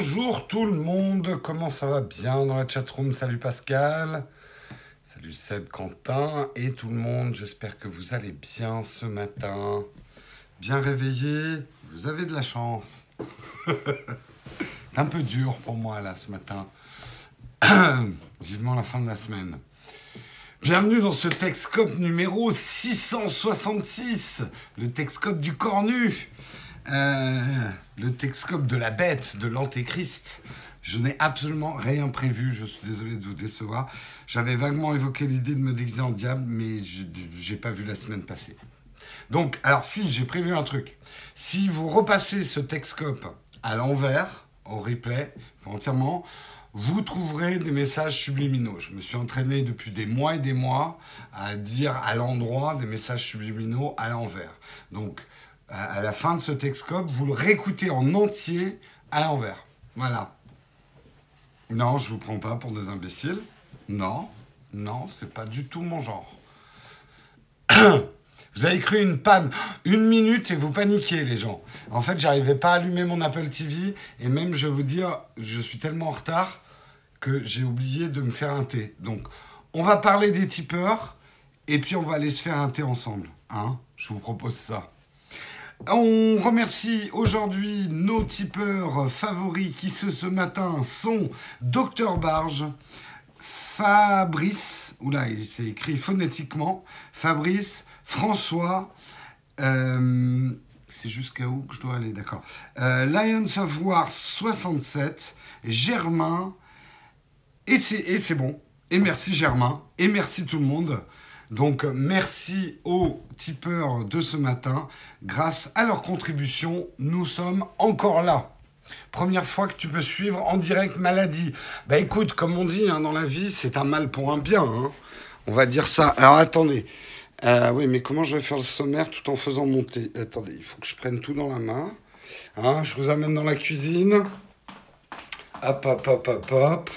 Bonjour tout le monde, comment ça va bien dans la chatroom? Salut Pascal, salut Seb, Quentin et tout le monde. J'espère que vous allez bien ce matin. Bien réveillé, vous avez de la chance. C'est un peu dur pour moi là ce matin. Vivement la fin de la semaine. Bienvenue dans ce Texcope numéro 666, le Texcope du cornu. Euh, le Texcope de la bête, de l'antéchrist. Je n'ai absolument rien prévu, je suis désolé de vous décevoir. J'avais vaguement évoqué l'idée de me déguiser en diable, mais je n'ai pas vu la semaine passée. Donc, alors si, j'ai prévu un truc. Si vous repassez ce Texcope à l'envers, au replay, entièrement, vous trouverez des messages subliminaux. Je me suis entraîné depuis des mois et des mois à dire à l'endroit des messages subliminaux à l'envers. Donc, à la fin de ce Texcope, vous le réécoutez en entier à l'envers. Voilà. Non, je vous prends pas pour des imbéciles. Non, non, c'est pas du tout mon genre. Vous avez cru une panne, une minute et vous paniquez les gens. En fait, j'arrivais pas à allumer mon Apple TV et même je vais vous dire, je suis tellement en retard que j'ai oublié de me faire un thé. Donc, on va parler des tipeurs et puis on va aller se faire un thé ensemble. Hein je vous propose ça. On remercie aujourd'hui nos tipeurs favoris qui ce, matin sont Docteur Barge, Fabrice, oula, c'est écrit phonétiquement, Fabrice, François, euh, c'est jusqu'à où que je dois aller, d'accord. Euh, Lions of War 67, Germain, et c'est bon. Et merci Germain, et merci tout le monde. Donc merci aux tipeurs de ce matin. Grâce à leur contribution, nous sommes encore là. Première fois que tu peux suivre en direct maladie. Bah écoute, comme on dit hein, dans la vie, c'est un mal pour un bien. Hein. On va dire ça. Alors attendez. Euh, oui, mais comment je vais faire le sommaire tout en faisant monter Attendez, il faut que je prenne tout dans la main. Hein, je vous amène dans la cuisine. Hop, hop, hop, hop, hop.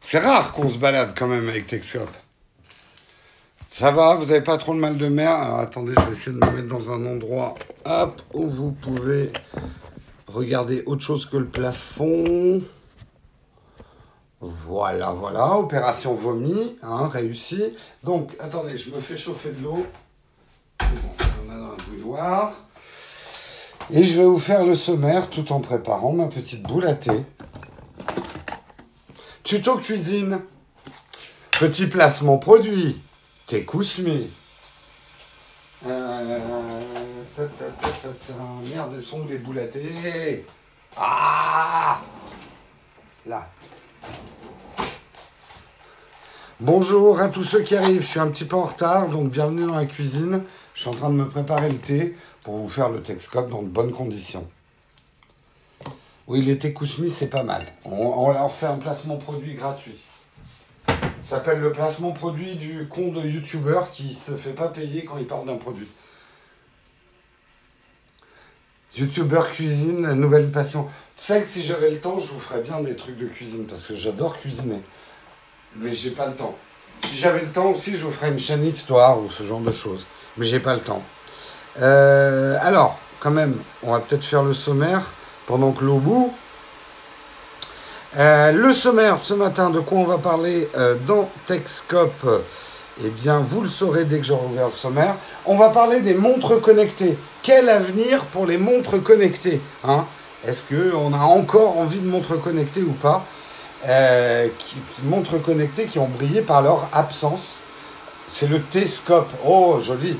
C'est rare qu'on se balade quand même avec Texcop. Ça va, vous n'avez pas trop de mal de mer. Alors attendez, je vais essayer de me mettre dans un endroit où vous pouvez regarder autre chose que le plafond. Voilà, voilà, opération vomi, hein, réussi. Donc, attendez, je me fais chauffer de l'eau. Bon, on a dans un bouilloire. Et je vais vous faire le sommaire tout en préparant ma petite boule à thé. Tuto cuisine. Petit placement produit. T'es Kousmi. Euh, merde, elles sont les à thé. Ah Là. Bonjour à tous ceux qui arrivent. Je suis un petit peu en retard, donc bienvenue dans la cuisine. Je suis en train de me préparer le thé pour vous faire le Texcope dans de bonnes conditions. Oui, les Kousmi, c'est pas mal. On, on leur fait un placement produit gratuit. Ça s'appelle le placement produit du con de youtubeur qui se fait pas payer quand il parle d'un produit. Youtubeur cuisine, nouvelle passion. Tu sais que si j'avais le temps, je vous ferais bien des trucs de cuisine parce que j'adore cuisiner. Mais j'ai pas le temps. Si j'avais le temps aussi, je vous ferais une chaîne histoire ou ce genre de choses. Mais j'ai pas le temps. Euh, alors, quand même, on va peut-être faire le sommaire pendant que l'eau bout. Euh, le sommaire ce matin, de quoi on va parler euh, dans Techscope Eh bien, vous le saurez dès que j'aurai ouvert le sommaire. On va parler des montres connectées. Quel avenir pour les montres connectées hein? Est-ce qu'on a encore envie de montres connectées ou pas? Euh, Montres connectées qui ont brillé par leur absence. C'est le T-Scope. Oh, joli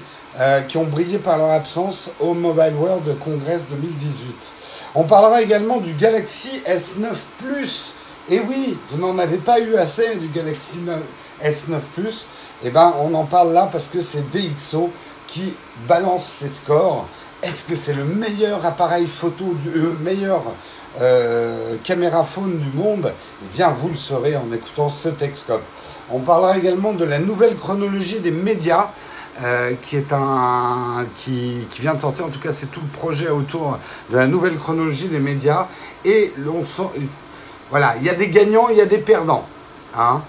Qui ont brillé par leur absence au Mobile World Congress 2018. On parlera également du Galaxy S9 Plus. Et oui, vous n'en avez pas eu assez du Galaxy S9 Plus. Eh ben, on en parle là parce que c'est DxO qui balance ses scores. Est-ce que c'est le meilleur appareil photo, du euh, meilleur euh, caméra phone du monde? Eh bien, vous le saurez en écoutant ce Texcope. On parlera également de la nouvelle chronologie des médias. Euh, qui est un qui, qui, vient de sortir. En tout cas, c'est tout le projet autour de la nouvelle chronologie des médias. Et l'on sent, voilà, il y a des gagnants, il y a des perdants. Hein.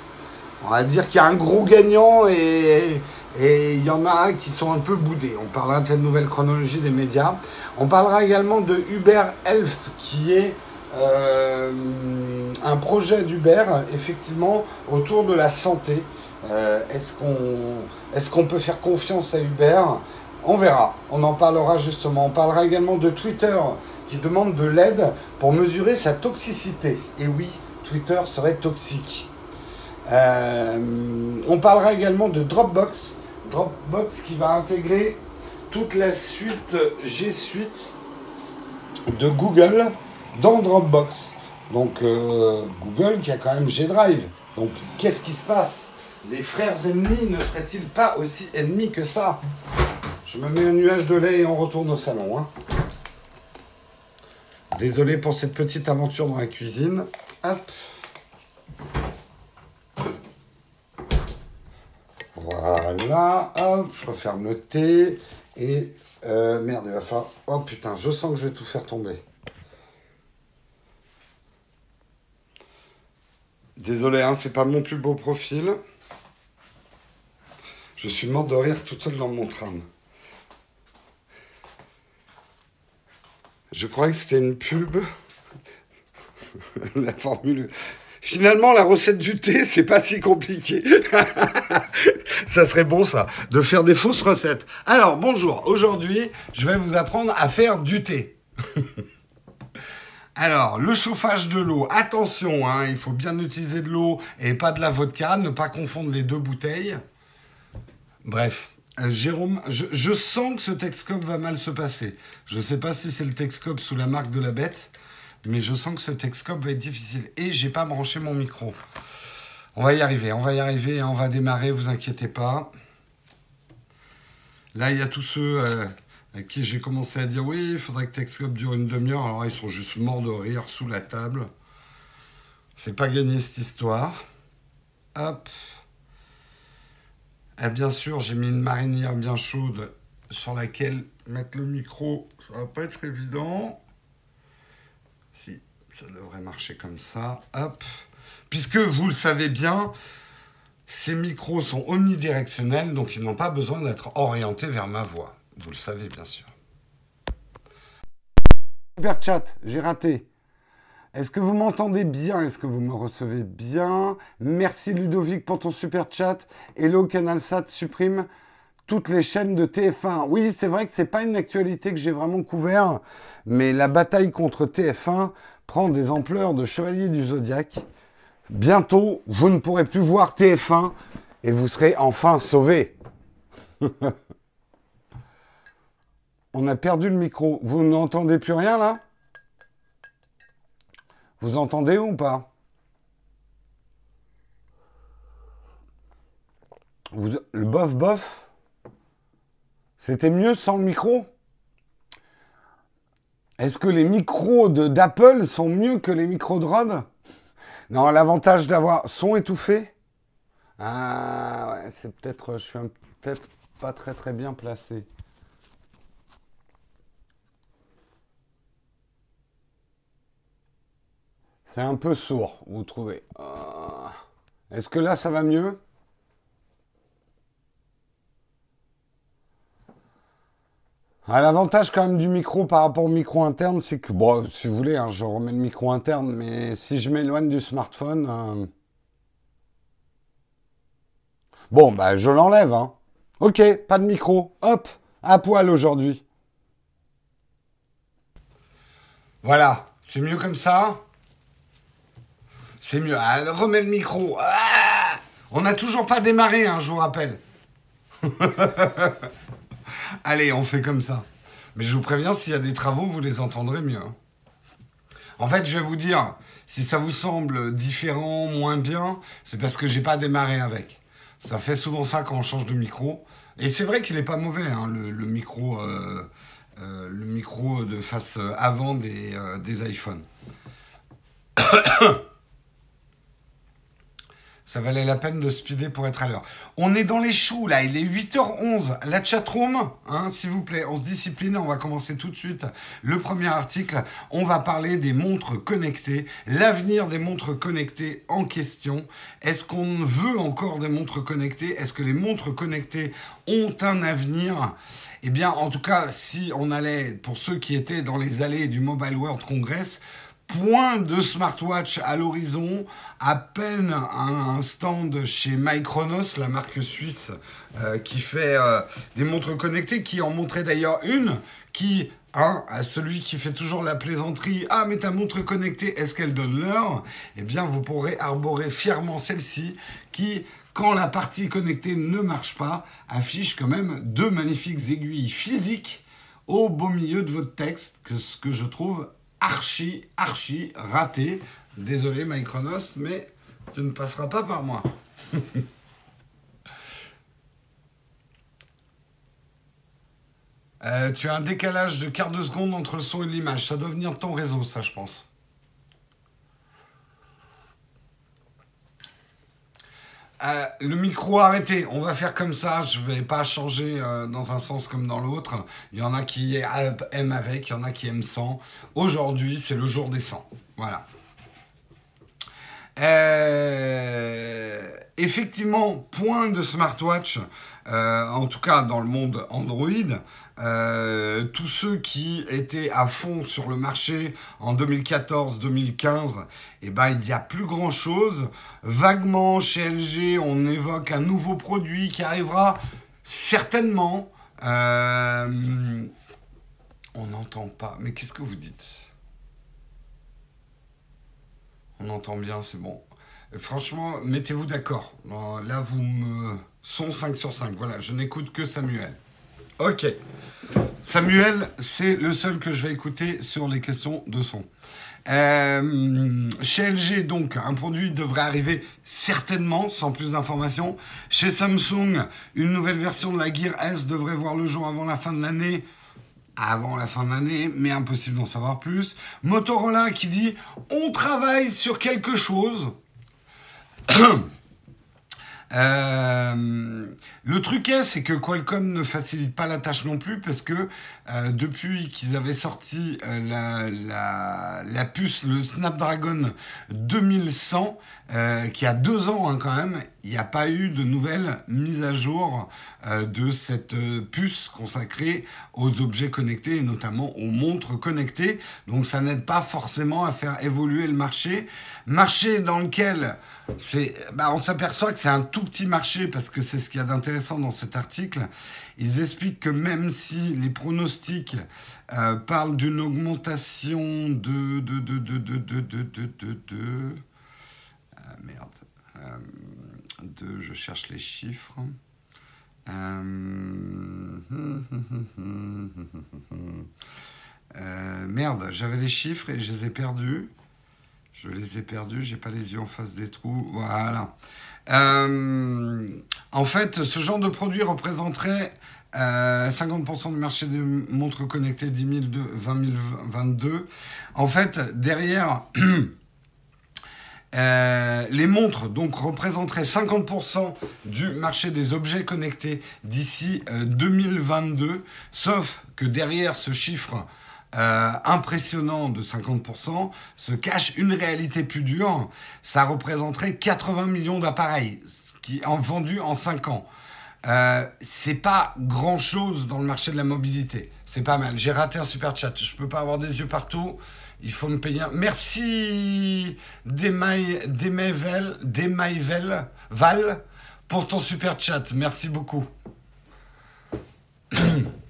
On va dire qu'il y a un gros gagnant et et il y en a qui sont un peu boudés. On parlera de cette nouvelle chronologie des médias. On parlera également de Uber Elf, qui est euh, un projet d'Uber, effectivement, autour de la santé. Euh, est-ce qu'on peut faire confiance à Uber On verra. On en parlera justement. On parlera également de Twitter qui demande de l'aide pour mesurer sa toxicité. Et oui, Twitter serait toxique. Euh, on parlera également de Dropbox. Dropbox qui va intégrer toute la suite G Suite de Google dans Dropbox. Donc euh, Google qui a quand même G Drive. Donc qu'est-ce qui se passe? Les frères ennemis ne seraient-ils pas aussi ennemis que ça? Je me mets un nuage de lait et on retourne au salon. Hein. Désolé pour cette petite aventure dans la cuisine. Hop. Voilà, hop, je referme le thé. Et euh, merde, il va falloir. Oh putain, je sens que je vais tout faire tomber. Désolé, hein, c'est pas mon plus beau profil. Je suis mort de rire toute seule dans mon tram. Je croyais que c'était une pub. la formule. Finalement, la recette du thé, c'est pas si compliqué. ça serait bon, ça, de faire des fausses recettes. Alors, bonjour. Aujourd'hui, je vais vous apprendre à faire du thé. Alors, le chauffage de l'eau, attention, hein, il faut bien utiliser de l'eau et pas de la vodka, ne pas confondre les deux bouteilles. Bref, euh, Jérôme, je, sens que ce Texcope va mal se passer. Je ne sais pas si c'est le Texcope sous la marque de la bête, mais je sens que ce Texcope va être difficile. Et j'ai pas branché mon micro. On va y arriver, on va y arriver, on va démarrer, vous inquiétez pas. Là, il y a tous ceux euh, à qui j'ai commencé à dire oui, il faudrait que Texcope dure une demi-heure. Alors ils sont juste morts de rire sous la table. C'est pas gagné cette histoire. Hop. Et bien sûr, j'ai mis une marinière bien chaude sur laquelle mettre le micro, ça va pas être évident. Si, ça devrait marcher comme ça. Hop. Puisque vous le savez bien, ces micros sont omnidirectionnels, donc ils n'ont pas besoin d'être orientés vers ma voix. Vous le savez bien sûr. Super chat, j'ai raté. Est-ce que vous m'entendez bien? Est-ce que vous me recevez bien? Merci Ludovic pour ton super chat. Hello CanalSat supprime toutes les chaînes de TF1. Oui, c'est vrai que c'est pas une actualité que j'ai vraiment couvert, mais la bataille contre TF1 prend des ampleurs de chevalier du zodiaque. Bientôt, vous ne pourrez plus voir TF1 et vous serez enfin sauvés. On a perdu le micro. Vous n'entendez plus rien là? Vous entendez ou pas? Le bof bof C'était mieux sans le micro? Est-ce que les micros d'Apple sont mieux que les micros de Rode Non, l'avantage d'avoir son étouffé? Ah ouais, c'est peut-être, je suis peut-être pas très très bien placé. C'est un peu sourd, vous trouvez. Euh, est-ce que là, ça va mieux? Ah, L'avantage quand même du micro par rapport au micro interne, c'est que, bon, si vous voulez, hein, je remets le micro interne, mais si je m'éloigne du smartphone... Euh, bon, bah je l'enlève. Hein. Ok, pas de micro. Hop, à poil aujourd'hui. Voilà, c'est mieux comme ça c'est mieux. Ah, remets le micro. Ah on n'a toujours pas démarré, hein, je vous rappelle. Allez, on fait comme ça. Mais je vous préviens, s'il y a des travaux, vous les entendrez mieux. Hein. En fait, je vais vous dire, si ça vous semble différent, moins bien, c'est parce que j'ai pas démarré avec. Ça fait souvent ça quand on change de micro. Et c'est vrai qu'il n'est pas mauvais, hein, le, micro, euh, euh, le micro de face avant des, euh, des iPhones. Ça valait la peine de speeder pour être à l'heure. On est dans les choux, là. Il est 8h11. La chatroom, hein, s'il vous plaît, on se discipline. On va commencer tout de suite le premier article. On va parler des montres connectées, l'avenir des montres connectées en question. Est-ce qu'on veut encore des montres connectées? Est-ce que les montres connectées ont un avenir? Eh bien, en tout cas, si on allait, pour ceux qui étaient dans les allées du Mobile World Congress, Point de smartwatch à l'horizon, à peine un, stand chez Micronos, la marque suisse euh, qui fait euh, des montres connectées, qui en montrait d'ailleurs une qui, hein, à celui qui fait toujours la plaisanterie, ah mais ta montre connectée, est-ce qu'elle donne l'heure? Eh bien vous pourrez arborer fièrement celle-ci qui, quand la partie connectée ne marche pas, affiche quand même deux magnifiques aiguilles physiques au beau milieu de votre texte, que ce que je trouve archi, archi raté. Désolé Micronos, mais tu ne passeras pas par moi. Euh, tu as un décalage de quart de seconde entre le son et l'image. Ça doit venir de ton réseau, ça, je pense. Euh, le micro arrêté, on va faire comme ça, je vais pas changer euh, dans un sens comme dans l'autre. Il y en a qui aiment avec, il y en a qui aiment sans. Aujourd'hui, c'est le jour des 100. Voilà. Euh, effectivement, point de smartwatch, en tout cas dans le monde Android, euh, tous ceux qui étaient à fond sur le marché en 2014-2015, eh ben, il n'y a plus grand-chose. Vaguement, chez LG, on évoque un nouveau produit qui arrivera certainement. Euh, on n'entend pas. Mais qu'est-ce que vous dites? On entend bien, c'est bon. Franchement, mettez-vous d'accord. Là, vous me... Son 5 sur 5. Voilà, je n'écoute que Samuel. Ok. Samuel, c'est le seul que je vais écouter sur les questions de son. Euh, chez LG, donc, un produit devrait arriver certainement, sans plus d'informations. Chez Samsung, une nouvelle version de la Gear S devrait voir le jour avant la fin de l'année. Avant la fin de l'année, mais impossible d'en savoir plus. Motorola qui dit on travaille sur quelque chose. Euh, le truc est, c'est que Qualcomm ne facilite pas la tâche non plus parce que euh, depuis qu'ils avaient sorti euh, la, puce, le Snapdragon 2100, euh, qui a deux ans hein, quand même, il n'y a pas eu de nouvelles mises à jour de cette puce consacrée aux objets connectés et notamment aux montres connectées. Donc ça n'aide pas forcément à faire évoluer le marché. Marché dans lequel bah, on s'aperçoit que c'est un tout petit marché parce que c'est ce qu'il y a d'intéressant dans cet article. Ils expliquent que même si les pronostics parlent d'une augmentation de, de, de, de, de, de, de, de, de merde. Euh, de, je cherche les chiffres. Euh, euh, merde, j'avais les chiffres et je les ai perdus. Je les ai perdus, j'ai pas les yeux en face des trous. Voilà. en fait, ce genre de produit représenterait 50% du marché des montres connectées 10 2022. En fait, derrière, Euh, les montres donc représenteraient 50% du marché des objets connectés d'ici 2022, euh, sauf que derrière ce chiffre euh, impressionnant de 50% se cache une réalité plus dure. Ça représenterait 80 millions d'appareils qui ont vendu en 5 ans. Euh, c'est pas grand chose dans le marché de la mobilité. C'est pas mal. J'ai raté un super chat. Je peux pas avoir des yeux partout. Il faut me payer. Merci Demaïvel, Val pour ton super chat. Merci beaucoup.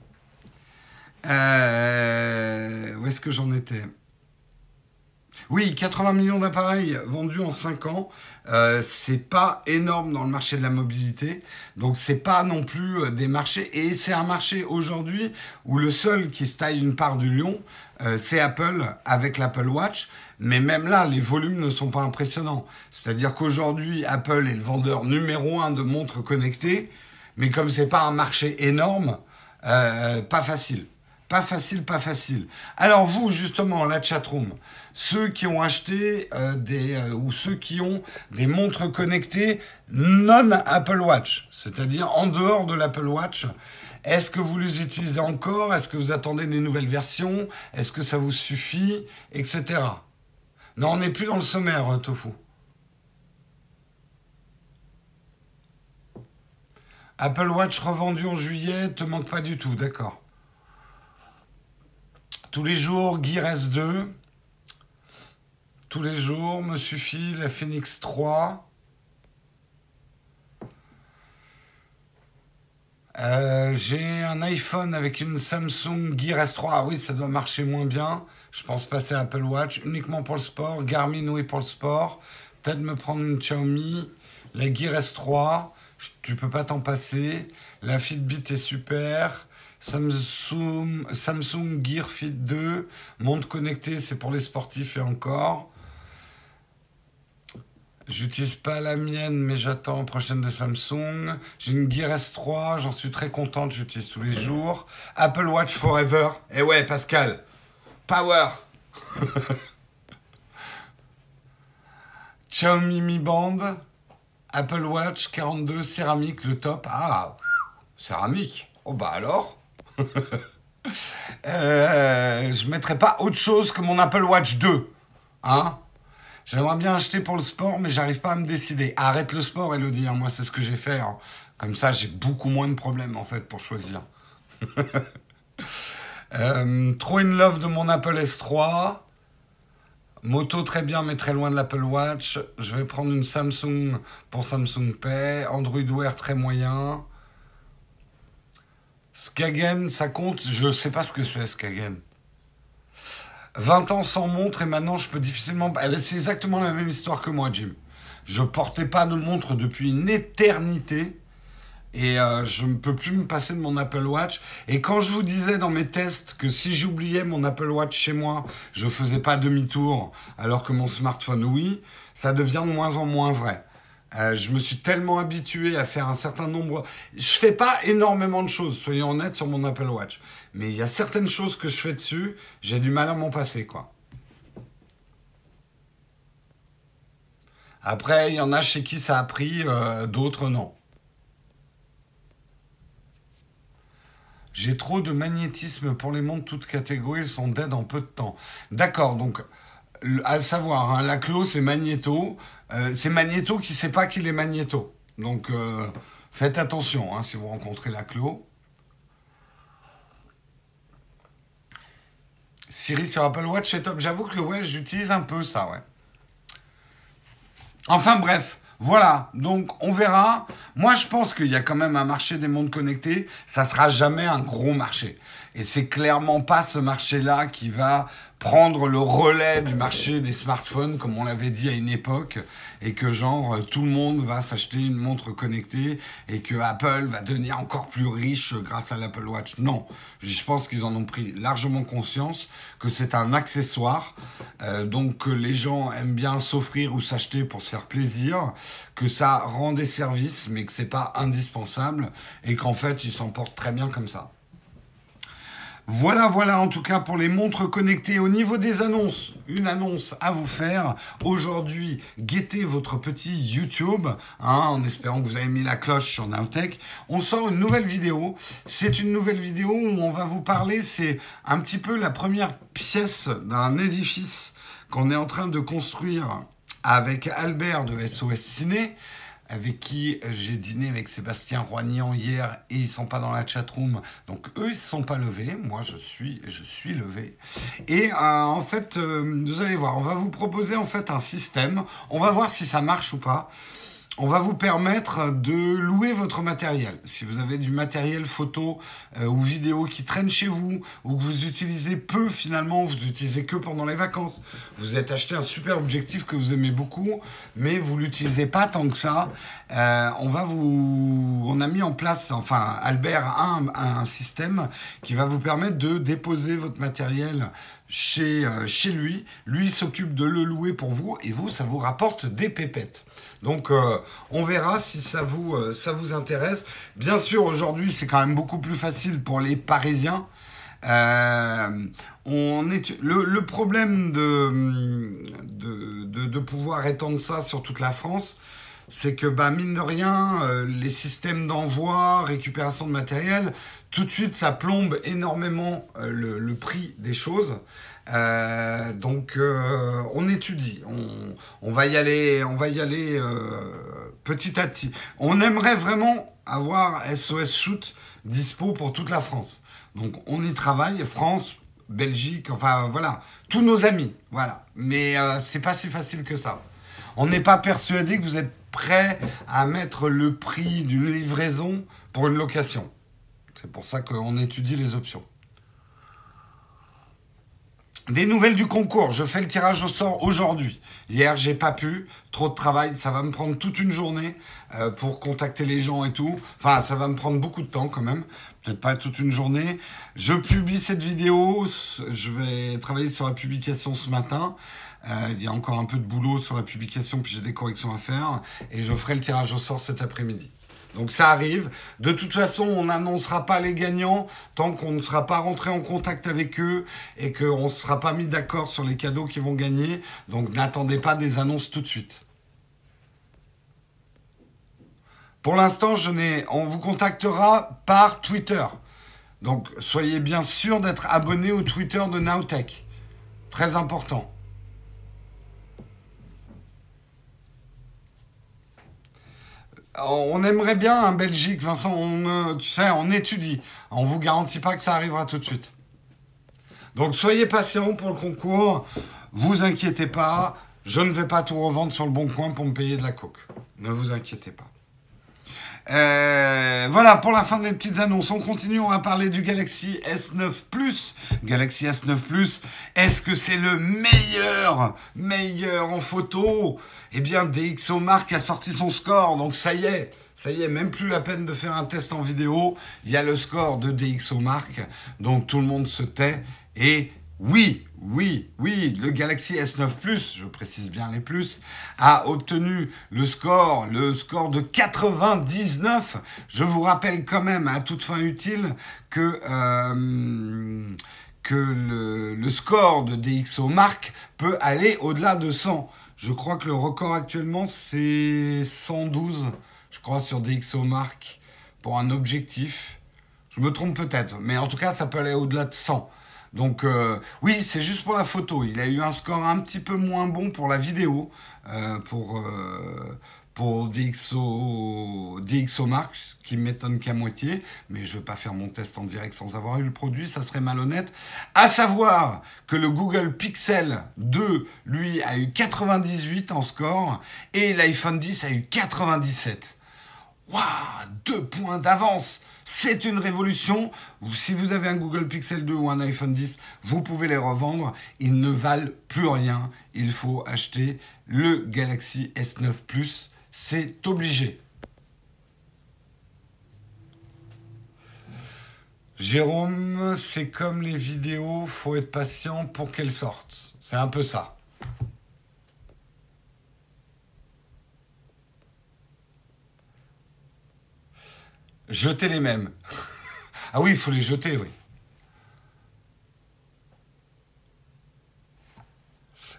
Euh, où est-ce que j'en étais? Oui, 80 millions d'appareils vendus en 5 ans. Euh, c'est pas énorme dans le marché de la mobilité, donc c'est pas non plus euh, des marchés. Et c'est un marché aujourd'hui où le seul qui se taille une part du lion, c'est Apple avec l'Apple Watch. Mais même là, les volumes ne sont pas impressionnants. C'est-à-dire qu'aujourd'hui, Apple est le vendeur numéro un de montres connectées, mais comme c'est pas un marché énorme, pas facile. Pas facile, pas facile. Alors vous, justement, la chatroom, ceux qui ont acheté euh, des euh, ou ceux qui ont des montres connectées non Apple Watch, c'est-à-dire en dehors de l'Apple Watch, est-ce que vous les utilisez encore? Est-ce que vous attendez des nouvelles versions? Est-ce que ça vous suffit? Etc. Non, on n'est plus dans le sommaire, hein, Tofu. Apple Watch revendu en juillet, te manque pas du tout, d'accord. Tous les jours, Gear S2. Tous les jours me suffit la Phoenix 3. Euh, j'ai un iPhone avec une Samsung Gear S3. Ah oui, ça doit marcher moins bien. Je pense passer Apple Watch uniquement pour le sport. Garmin, oui, pour le sport. Peut-être me prendre une Xiaomi. La Gear S3, tu peux pas t'en passer. La Fitbit est super. Samsung, Samsung Gear Fit 2. Montre connectée, c'est pour les sportifs et encore. J'utilise pas la mienne, mais j'attends la prochaine de Samsung. J'ai une Gear S3, j'en suis très contente, j'utilise tous les jours. Apple Watch Forever. Eh ouais, Pascal. Power. Xiaomi Mi Band. Apple Watch 42 céramique, le top. Ah, céramique. Oh bah alors? euh, je mettrai pas autre chose que mon Apple Watch 2. Hein J'aimerais bien acheter pour le sport, mais j'arrive pas à me décider. Arrête le sport, Elodie. Hein. Moi, c'est ce que j'ai fait. Hein. Comme ça, j'ai beaucoup moins de problèmes, en fait, pour choisir. Euh, trop in love de mon Apple S3. Moto très bien, mais très loin de l'Apple Watch. Je vais prendre une Samsung pour Samsung Pay. Android Wear très moyen. Skagen, ça compte Je sais pas ce que c'est, Skagen. 20 ans sans montre et maintenant je peux difficilement. C'est exactement la même histoire que moi, Jim. Je portais pas de montre depuis une éternité et euh, je ne peux plus me passer de mon Apple Watch. Et quand je vous disais dans mes tests que si j'oubliais mon Apple Watch chez moi, je faisais pas demi-tour alors que mon smartphone oui, ça devient de moins en moins vrai. Euh, je me suis tellement habitué à faire un certain nombre. Je fais pas énormément de choses, soyons honnêtes, sur mon Apple Watch. Mais il y a certaines choses que je fais dessus, j'ai du mal à m'en passer, quoi. Après, il y en a chez qui ça a pris, euh, d'autres non. J'ai trop de magnétisme pour les montres toutes catégories, ils sont dead en peu de temps. D'accord, donc à savoir, hein, la clo c'est Magneto. Euh, c'est Magneto qui ne sait pas qu'il est Magneto. Donc euh, faites attention hein, si vous rencontrez la clo. Siri sur Apple Watch, c'est top. J'avoue que ouais, j'utilise un peu ça, ouais. Enfin bref, voilà, donc on verra. Moi je pense qu'il y a quand même un marché des montres connectées, ça sera jamais un gros marché. Et c'est clairement pas ce marché-là qui va prendre le relais du marché des smartphones, comme on l'avait dit à une époque, et que genre tout le monde va s'acheter une montre connectée et que Apple va devenir encore plus riche grâce à l'Apple Watch. Non, je pense qu'ils en ont pris largement conscience que c'est un accessoire, euh, donc que les gens aiment bien s'offrir ou s'acheter pour se faire plaisir, que ça rend des services, mais que c'est pas indispensable et qu'en fait ils s'en portent très bien comme ça. Voilà, voilà en tout cas pour les montres connectées. Au niveau des annonces, une annonce à vous faire. Aujourd'hui, guettez votre petit YouTube, hein, en espérant que vous avez mis la cloche sur Nowtech. On sort une nouvelle vidéo. C'est une nouvelle vidéo où on va vous parler, c'est un petit peu la première pièce d'un édifice qu'on est en train de construire avec Albert de SOS Ciné avec qui j'ai dîné avec Sébastien Roignan hier et ils sont pas dans la chatroom. Donc eux, ils se sont pas levés. Moi, je suis, je suis levé. Et euh, en fait, euh, vous allez voir, on va vous proposer en fait un système. On va voir si ça marche ou pas on va vous permettre de louer votre matériel. Si vous avez du matériel photo euh, ou vidéo qui traîne chez vous, ou que vous utilisez peu finalement, vous utilisez que pendant les vacances, vous êtes acheté un super objectif que vous aimez beaucoup, mais vous l'utilisez pas tant que ça, euh, on va vous, on a mis en place, enfin Albert a un, système qui va vous permettre de déposer votre matériel chez, euh, chez lui. Lui s'occupe de le louer pour vous et vous, ça vous rapporte des pépettes. Donc euh, on verra si ça vous, euh, ça vous intéresse. Bien sûr, aujourd'hui, c'est quand même beaucoup plus facile pour les Parisiens. Euh, le, problème de, pouvoir étendre ça sur toute la France, c'est que bah, mine de rien, les systèmes d'envoi, récupération de matériel, tout de suite, ça plombe énormément le prix des choses. Euh, donc euh, on étudie, on, va y aller, on va y aller euh, petit à petit. On aimerait vraiment avoir SOS Shoot dispo pour toute la France. Donc on y travaille, France, Belgique, enfin voilà, tous nos amis, voilà. Mais c'est pas si facile que ça. On n'est pas persuadé que vous êtes prêt à mettre le prix d'une livraison pour une location. C'est pour ça qu'on étudie les options. Des nouvelles du concours. Je fais le tirage au sort aujourd'hui. Hier, j'ai pas pu. Trop de travail. Ça va me prendre toute une journée euh, pour contacter les gens et tout. Enfin, ça va me prendre beaucoup de temps quand même. Peut-être pas toute une journée. Je publie cette vidéo. Je vais travailler sur la publication ce matin. Euh, il y a encore un peu de boulot sur la publication, puis j'ai des corrections à faire. Et je ferai le tirage au sort cet après-midi. Donc ça arrive. De toute façon, on n'annoncera pas les gagnants tant qu'on ne sera pas rentré en contact avec eux et qu'on ne sera pas mis d'accord sur les cadeaux qu'ils vont gagner. Donc n'attendez pas des annonces tout de suite. Pour l'instant, je n'ai, on vous contactera par Twitter. Donc soyez bien sûr d'être abonné au Twitter de Nowtech. Très important. On aimerait bien un Belgique, Vincent. On, euh, tu sais, on étudie. On vous garantit pas que ça arrivera tout de suite. Donc soyez patient pour le concours. Vous inquiétez pas. Je ne vais pas tout revendre sur le bon coin pour me payer de la coke. Ne vous inquiétez pas. Euh, voilà pour la fin des petites annonces. On continue, on va parler du Galaxy S9 Plus. Galaxy S9 Plus, est-ce que c'est le meilleur, meilleur en photo? Eh bien, DxOMark a sorti son score, donc ça y est. Ça y est, même plus la peine de faire un test en vidéo. Il y a le score de DxOMark, donc tout le monde se tait. Et oui, oui, oui, le Galaxy S9 Plus, je précise bien les plus, a obtenu le score, le score de 99. Je vous rappelle quand même, à toute fin utile, que, euh, le, le, score de DxO Mark peut aller au-delà de 100. Je crois que le record actuellement, c'est 112, je crois, sur DxO Mark pour un objectif. Je me trompe peut-être, mais en tout cas, ça peut aller au-delà de 100. Donc euh, oui, c'est juste pour la photo. Il a eu un score un petit peu moins bon pour la vidéo, euh, pour, euh, pour DxO, DxOMark, qui m'étonne qu'à moitié, mais je ne vais pas faire mon test en direct sans avoir eu le produit, ça serait malhonnête. À savoir que le Google Pixel 2, lui, a eu 98 en score, et l'iPhone 10 a eu 97. Waouh Deux points d'avance c'est une révolution. Si vous avez un Google Pixel 2 ou un iPhone 10, vous pouvez les revendre. Ils ne valent plus rien. Il faut acheter le Galaxy S9 Plus. C'est obligé. Jérôme, c'est comme les vidéos, faut être patient pour qu'elles sortent. C'est un peu ça. Jeter les mêmes. ah oui, il faut les jeter, oui.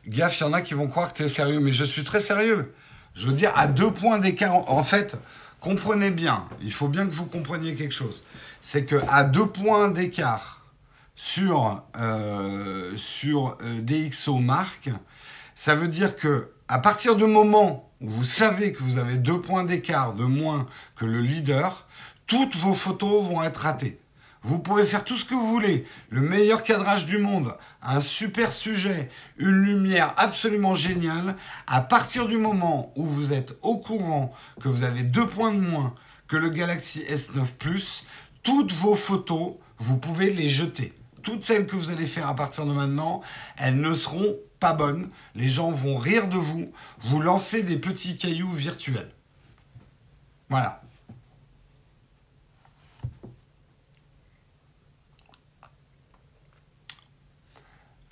Gaffe, il y en a qui vont croire que tu es sérieux, mais je suis très sérieux. Je veux dire, à deux points d'écart, en fait, comprenez bien, il faut bien que vous compreniez quelque chose. C'est que à deux points d'écart sur, euh, sur euh, DxO marque, ça veut dire que à partir du moment où vous savez que vous avez deux points d'écart de moins que le leader, toutes vos photos vont être ratées. Vous pouvez faire tout ce que vous voulez, le meilleur cadrage du monde, un super sujet, une lumière absolument géniale. À partir du moment où vous êtes au courant que vous avez deux points de moins que le Galaxy S9 Plus, toutes vos photos, vous pouvez les jeter. Toutes celles que vous allez faire à partir de maintenant, elles ne seront pas bonnes. Les gens vont rire de vous, vous lancer des petits cailloux virtuels. Voilà.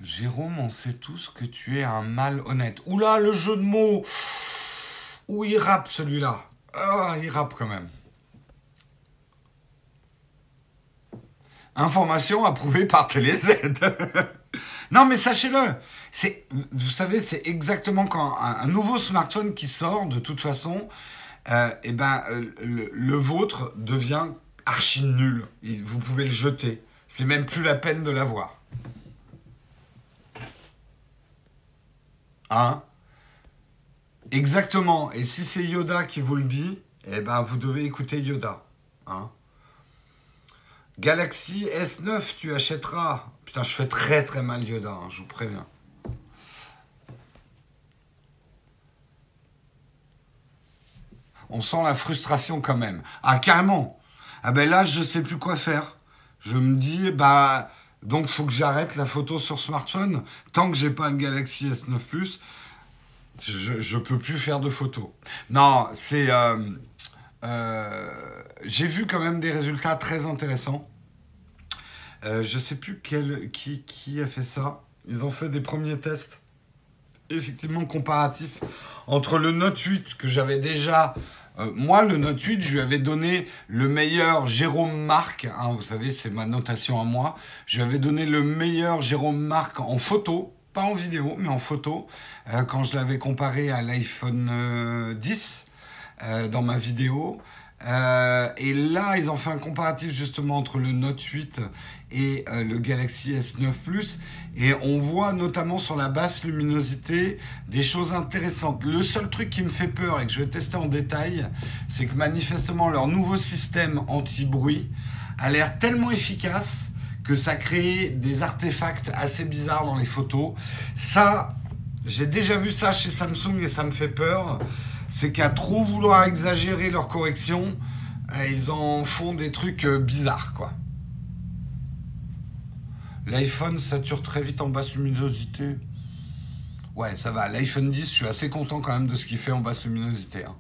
Jérôme, on sait tous que tu es un mal honnête. Oula, le jeu de mots Où il rappe celui-là Ah, il rappe quand même. Information approuvée par TéléZ. non, mais sachez-le, vous savez, c'est exactement quand un, nouveau smartphone qui sort, de toute façon, euh, eh ben, euh, le, le, vôtre devient archi nul. Vous pouvez le jeter. C'est même plus la peine de l'avoir. Exactement. Et si c'est Yoda qui vous le dit, eh ben vous devez écouter Yoda. Hein Galaxy S9, tu achèteras. Putain, je fais très très mal Yoda, hein, je vous préviens. On sent la frustration quand même. Ah, carrément. Ah ben là, je sais plus quoi faire. Je me dis, bah, donc faut que j'arrête la photo sur smartphone. Tant que j'ai pas le Galaxy S9 Plus, je, ne peux plus faire de photos. Non, c'est. Euh, euh, j'ai vu quand même des résultats très intéressants. Euh, je sais plus qui, qui a fait ça. Ils ont fait des premiers tests effectivement comparatifs entre le Note 8 que j'avais déjà. Euh, moi, le Note 8, je lui avais donné le meilleur Jérôme Marc. Hein, vous savez, c'est ma notation à moi. Je lui avais donné le meilleur Jérôme Marc en photo, pas en vidéo, mais en photo, euh, quand je l'avais comparé à l'iPhone 10 dans ma vidéo. Euh, et là, ils ont fait un comparatif justement entre le Note 8 et euh, le Galaxy S9 Plus. Et on voit notamment sur la basse luminosité des choses intéressantes. Le seul truc qui me fait peur et que je vais tester en détail, c'est que manifestement leur nouveau système anti-bruit a l'air tellement efficace que ça crée des artefacts assez bizarres dans les photos. Ça, j'ai déjà vu ça chez Samsung et ça me fait peur c'est qu'à trop vouloir exagérer leur correction, euh, ils en font des trucs euh, bizarres, quoi. L'iPhone sature très vite en basse luminosité. Ouais, ça va. L'iPhone 10, je suis assez content quand même de ce qu'il fait en basse luminosité. Hein.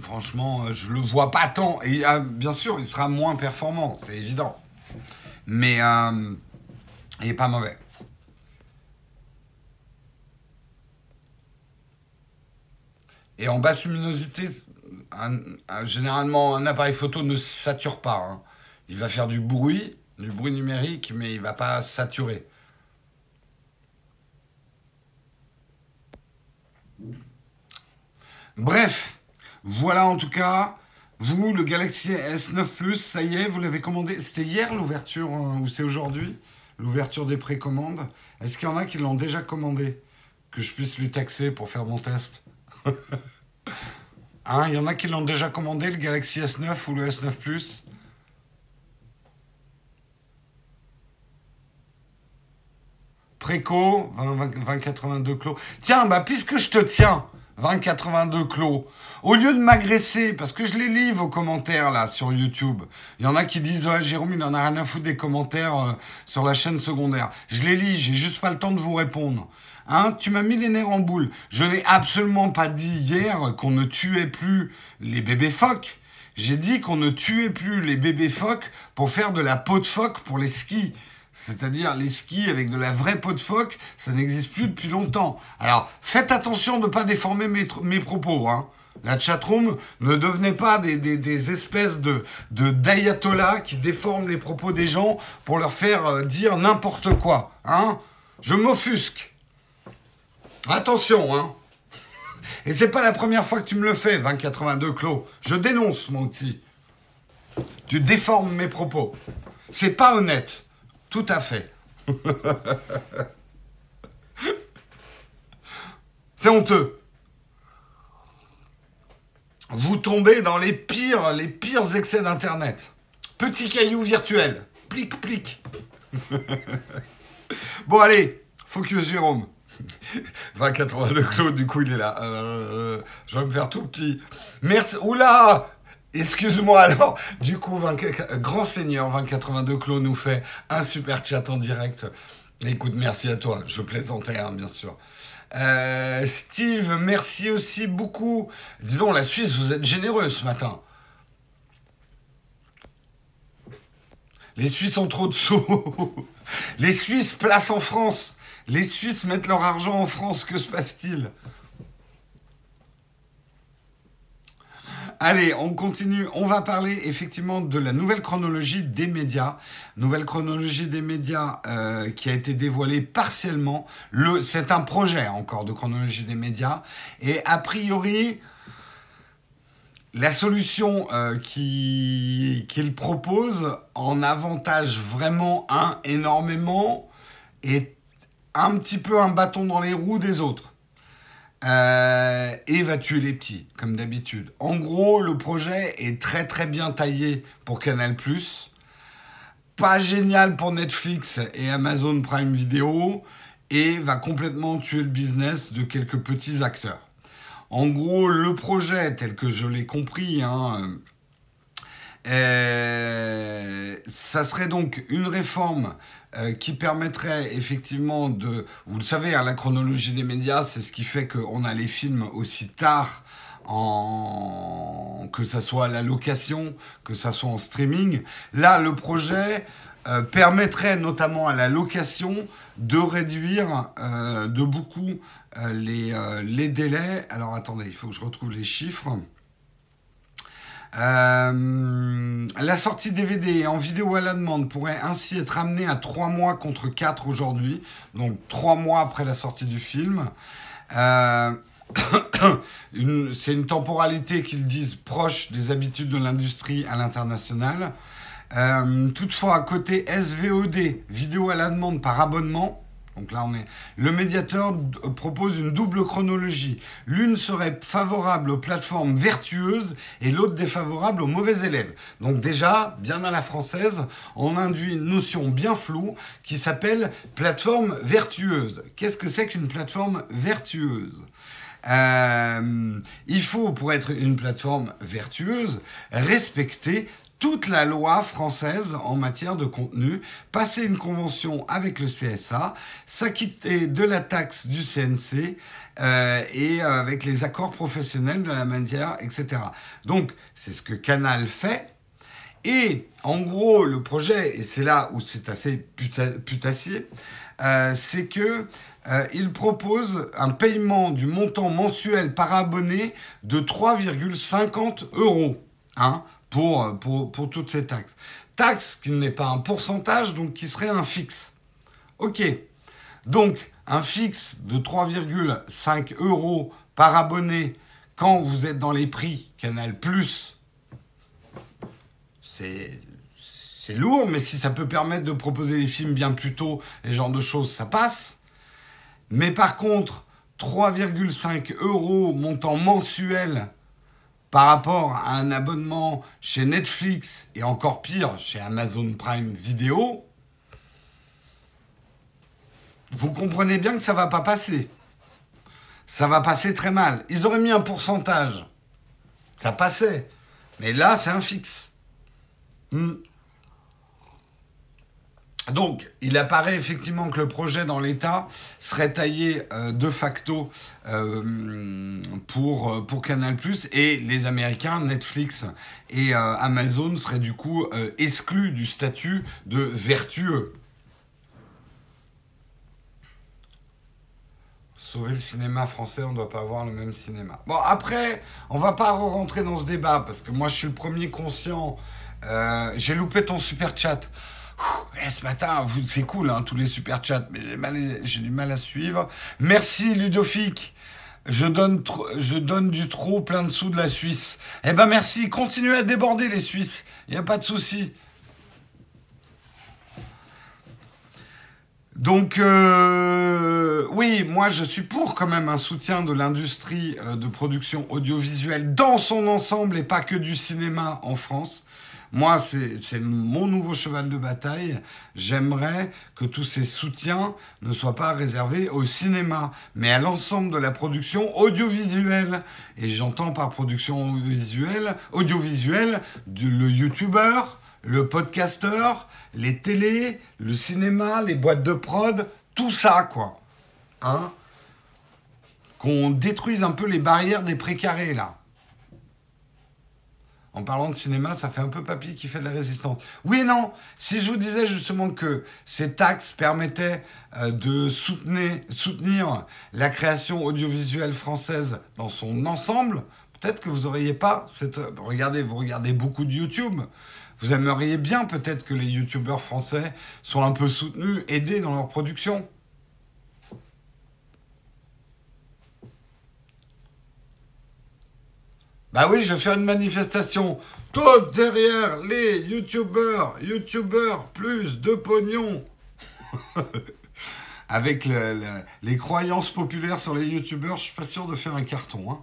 Franchement, euh, je le vois pas tant. Et bien sûr, il sera moins performant, c'est évident. Mais il est pas mauvais. Et en basse luminosité, généralement, un appareil photo ne sature pas. Hein. Il va faire du bruit, du bruit numérique, mais il ne va pas saturer. Bref, voilà en tout cas. Vous, le Galaxy S9 Plus, ça y est, vous l'avez commandé. C'était hier l'ouverture hein, ou c'est aujourd'hui L'ouverture des précommandes. Est-ce qu'il y en a qui l'ont déjà commandé? Que je puisse lui taxer pour faire mon test Hein, il y en a qui l'ont déjà commandé, le Galaxy S9 ou le S9 Plus Préco, 2082 clos. Tiens, bah puisque je te tiens, 2082 clos, au lieu de m'agresser, parce que je les lis vos commentaires là sur YouTube, il y en a qui disent ouais Jérôme il en a rien à foutre des commentaires euh, sur la chaîne secondaire. Je les lis, j'ai juste pas le temps de vous répondre. Hein, tu m'as mis les nerfs en boule. Je n'ai absolument pas dit hier qu'on ne tuait plus les bébés phoques. J'ai dit qu'on ne tuait plus les bébés phoques pour faire de la peau de phoque pour les skis. C'est-à-dire les skis avec de la vraie peau de phoque, ça n'existe plus depuis longtemps. Alors faites attention de ne pas déformer mes, propos. Hein. La chatroom ne devenait pas des, espèces de, d'ayatollahs qui déforment les propos des gens pour leur faire euh, dire n'importe quoi. Hein. Je m'offusque. Attention, hein. Et c'est pas la première fois que tu me le fais, 2082 Clos. Je dénonce, mon petit. Tu déformes mes propos. C'est pas honnête. Tout à fait. c'est honteux. Vous tombez dans les pires, les pires excès d'Internet. Petit caillou virtuel. Plic, plic. bon, allez, focus Jérôme. 2082 Claude, du coup, il est là. Euh, je vais me faire tout petit. Merci. Oula Excuse-moi alors. Du coup, Grand Seigneur 2082 Claude nous fait un super chat en direct. Écoute, merci à toi. Je plaisantais, hein, bien sûr. Euh, Steve, merci aussi beaucoup. Dis donc, la Suisse, vous êtes généreux ce matin. Les Suisses ont trop de sous. Les Suisses placent en France. Les Suisses mettent leur argent en France, que se passe-t-il? Allez, on continue. On va parler effectivement de la nouvelle chronologie des médias. Nouvelle chronologie des médias euh, qui a été dévoilée partiellement. c'est un projet encore de chronologie des médias. Et a priori, la solution euh, qu'il propose en avantage vraiment un énormément et un petit peu un bâton dans les roues des autres. euh, et va tuer les petits, comme d'habitude. En gros, le projet est très très bien taillé pour Canal+. Pas génial pour Netflix et Amazon Prime Video et va complètement tuer le business de quelques petits acteurs. En gros, le projet, tel que je l'ai compris, hein, euh, ça serait donc une réforme euh, qui permettrait effectivement de... Vous le savez, hein, la chronologie des médias, c'est ce qui fait qu'on a les films aussi tard, en... que ça soit à la location, que ça soit en streaming. Là, le projet euh, permettrait notamment à la location de réduire de beaucoup les, les délais. Alors attendez, il faut que je retrouve les chiffres. Euh, la sortie DVD en vidéo à la demande pourrait ainsi être amenée à 3 mois contre 4 aujourd'hui, donc 3 mois après la sortie du film. Euh, c'est une temporalité qu'ils disent proche des habitudes de l'industrie à l'international. Euh, toutefois, à côté SVOD, vidéo à la demande par abonnement, donc là, on est. Le médiateur propose une double chronologie. L'une serait favorable aux plateformes vertueuses et l'autre défavorable aux mauvais élèves. Donc déjà, bien à la française, on induit une notion bien floue qui s'appelle plateforme vertueuse. Qu'est-ce que c'est qu'une plateforme vertueuse? Euh, il faut, pour être une plateforme vertueuse, respecter toute la loi française en matière de contenu, passer une convention avec le CSA, s'acquitter de la taxe du CNC euh, et euh, avec les accords professionnels de la matière, etc. Donc, c'est ce que Canal fait. Et en gros, le projet, et c'est là où c'est assez putassier, euh, c'est que il propose un paiement du montant mensuel par abonné de 3,50 euros. Hein, pour, pour, pour toutes ces taxes. Taxe qui n'est pas un pourcentage, donc qui serait un fixe. Ok. Donc, un fixe de 3,5 euros par abonné quand vous êtes dans les prix Canal c'est c'est lourd, mais si ça peut permettre de proposer des films bien plus tôt, et ce genre de choses, ça passe. Mais par contre, 3,5 euros montant mensuel par rapport à un abonnement chez Netflix et encore pire chez Amazon Prime Video, vous comprenez bien que ça va pas passer. Ça va passer très mal. Ils auraient mis un pourcentage. Ça passait. Mais là, c'est un fixe. Hmm. Donc, il apparaît effectivement que le projet dans l'État serait taillé euh, de facto euh, pour, euh, pour Canal ⁇ et les Américains, Netflix et Amazon seraient du coup exclus du statut de vertueux. Sauver le cinéma français, on ne doit pas avoir le même cinéma. Bon, après, on va pas rentrer dans ce débat, parce que moi je suis le premier conscient. J'ai loupé ton super chat. Eh, ce matin, c'est cool, hein, tous les super chats, mais j'ai du mal à suivre. Merci Ludovic. Je donne, je donne du trop plein de sous de la Suisse. Eh ben merci, continuez à déborder les Suisses. Il n'y a pas de souci. Donc euh, oui, moi je suis pour quand même un soutien de l'industrie euh, de production audiovisuelle dans son ensemble et pas que du cinéma en France. Moi, c'est mon nouveau cheval de bataille. J'aimerais que tous ces soutiens ne soient pas réservés au cinéma, mais à l'ensemble de la production audiovisuelle. Et j'entends par production audiovisuelle, audiovisuelle le youtubeur, le podcasteur, les télés, le cinéma, les boîtes de prod, tout ça, quoi. Hein? Qu'on détruise un peu les barrières des précarés, là. En parlant de cinéma, ça fait un peu papy qui fait de la résistance. Oui et non, si je vous disais justement que ces taxes permettaient euh, de soutenir, soutenir la création audiovisuelle française dans son ensemble, peut-être que vous n'auriez pas cette... Regardez, vous regardez beaucoup de YouTube. Vous aimeriez bien peut-être que les YouTubeurs français soient un peu soutenus, aidés dans leur production. Bah oui, je vais faire une manifestation. Tout derrière les youtubeurs, youtubeurs, plus de pognon. avec les croyances populaires sur les youtubeurs, je suis pas sûr de faire un carton. Hein.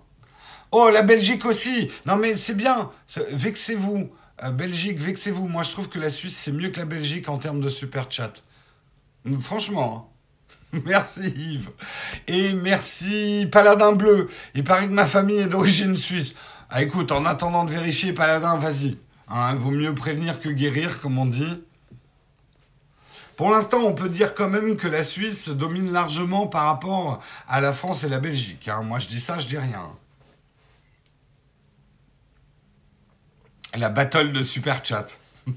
Oh, la Belgique aussi Non mais c'est bien, vexez-vous. Euh, Belgique, vexez-vous. Moi je trouve que la Suisse c'est mieux que la Belgique en termes de super chat. Franchement. Hein. Merci Yves. Et merci Paladin Bleu. Il paraît que ma famille est d'origine suisse. Ah, écoute, en attendant de vérifier Paladin, vas-y. Hein, vaut mieux prévenir que guérir, comme on dit. Pour l'instant, on peut dire quand même que la Suisse domine largement par rapport à la France et la Belgique. Hein. Moi, je dis ça, je dis rien. La battle de Super Chat.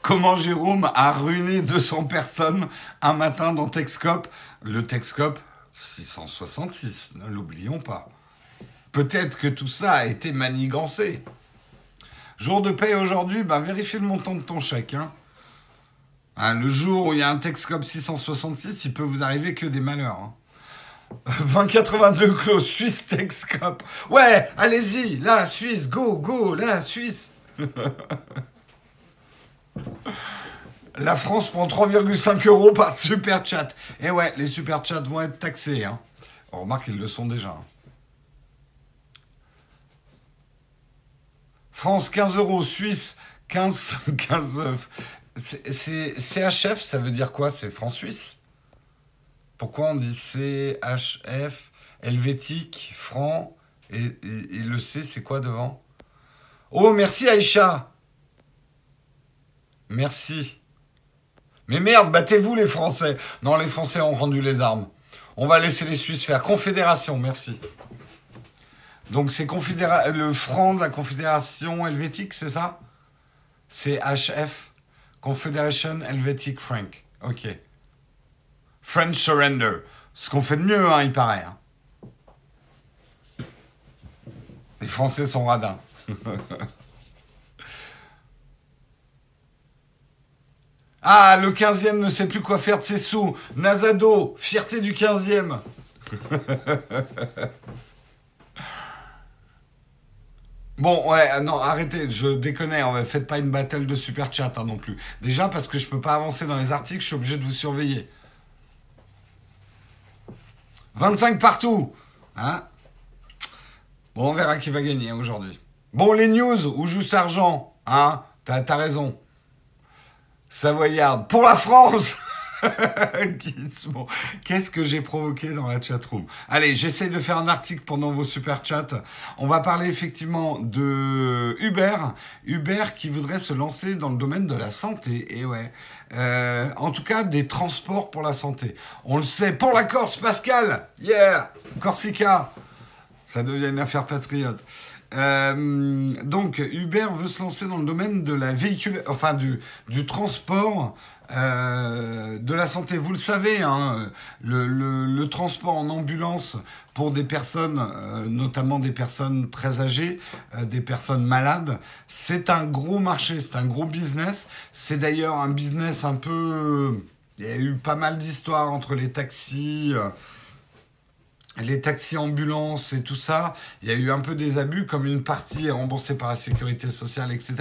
Comment Jérôme a ruiné 200 personnes un matin dans Texcope Le Texcope 666, ne l'oublions pas. Peut-être que tout ça a été manigancé. Jour de paye aujourd'hui, bah, vérifie le montant de ton chèque. Hein. Hein, le jour où il y a un Texcope 666, il peut vous arriver que des malheurs. Hein. 2082 clos, Suisse Texcope. Ouais, allez-y, la Suisse, go, go, la Suisse. la France prend 3,5 euros par super chat. Et ouais, les super chats vont être taxés. Hein. On remarque qu'ils le sont déjà. France 15 euros, Suisse 15, 15. C'est CHF, ça veut dire quoi C'est France-Suisse Pourquoi on dit CHF, helvétique, franc, et, le C, c'est quoi devant? Oh, merci Aïcha Merci. Mais merde, battez-vous les Français Non, les Français ont rendu les armes. On va laisser les Suisses faire. Confédération, merci. Donc c'est le franc de la Confédération helvétique, c'est ça? C'est HF, Confederation Helvetic Franc. Ok. French Surrender. Ce qu'on fait de mieux, hein, il paraît. Hein. Les Français sont radins. ah, le 15e ne sait plus quoi faire de ses sous. Nazado, fierté du 15e. Bon, ouais, euh, non, arrêtez, je déconne, faites pas une battle de super chat hein, non plus. Déjà parce que je peux pas avancer dans les articles, je suis obligé de vous surveiller. 25 partout Hein Bon, on verra qui va gagner aujourd'hui. Bon, les news, où joue Sargent Hein T'as as raison. Savoyard, pour la France Qu'est-ce que j'ai provoqué dans la chatroom? Allez, j'essaie de faire un article pendant vos super chats. On va parler effectivement de Uber. Uber qui voudrait se lancer dans le domaine de la santé. Et ouais. Euh, en tout cas, des transports pour la santé. On le sait. Pour la Corse, Pascal Yeah Corsica Ça devient une affaire patriote. Euh, donc Uber veut se lancer dans le domaine de la véhicule, enfin du, du transport euh, de la santé. Vous le savez, hein, le, transport en ambulance pour des personnes, euh, notamment des personnes très âgées, des personnes malades, c'est un gros marché, c'est un gros business. C'est d'ailleurs un business un peu... Il y a eu pas mal d'histoires entre les taxis les taxis ambulances et tout ça, il y a eu un peu des abus, comme une partie est remboursée par la sécurité sociale, etc.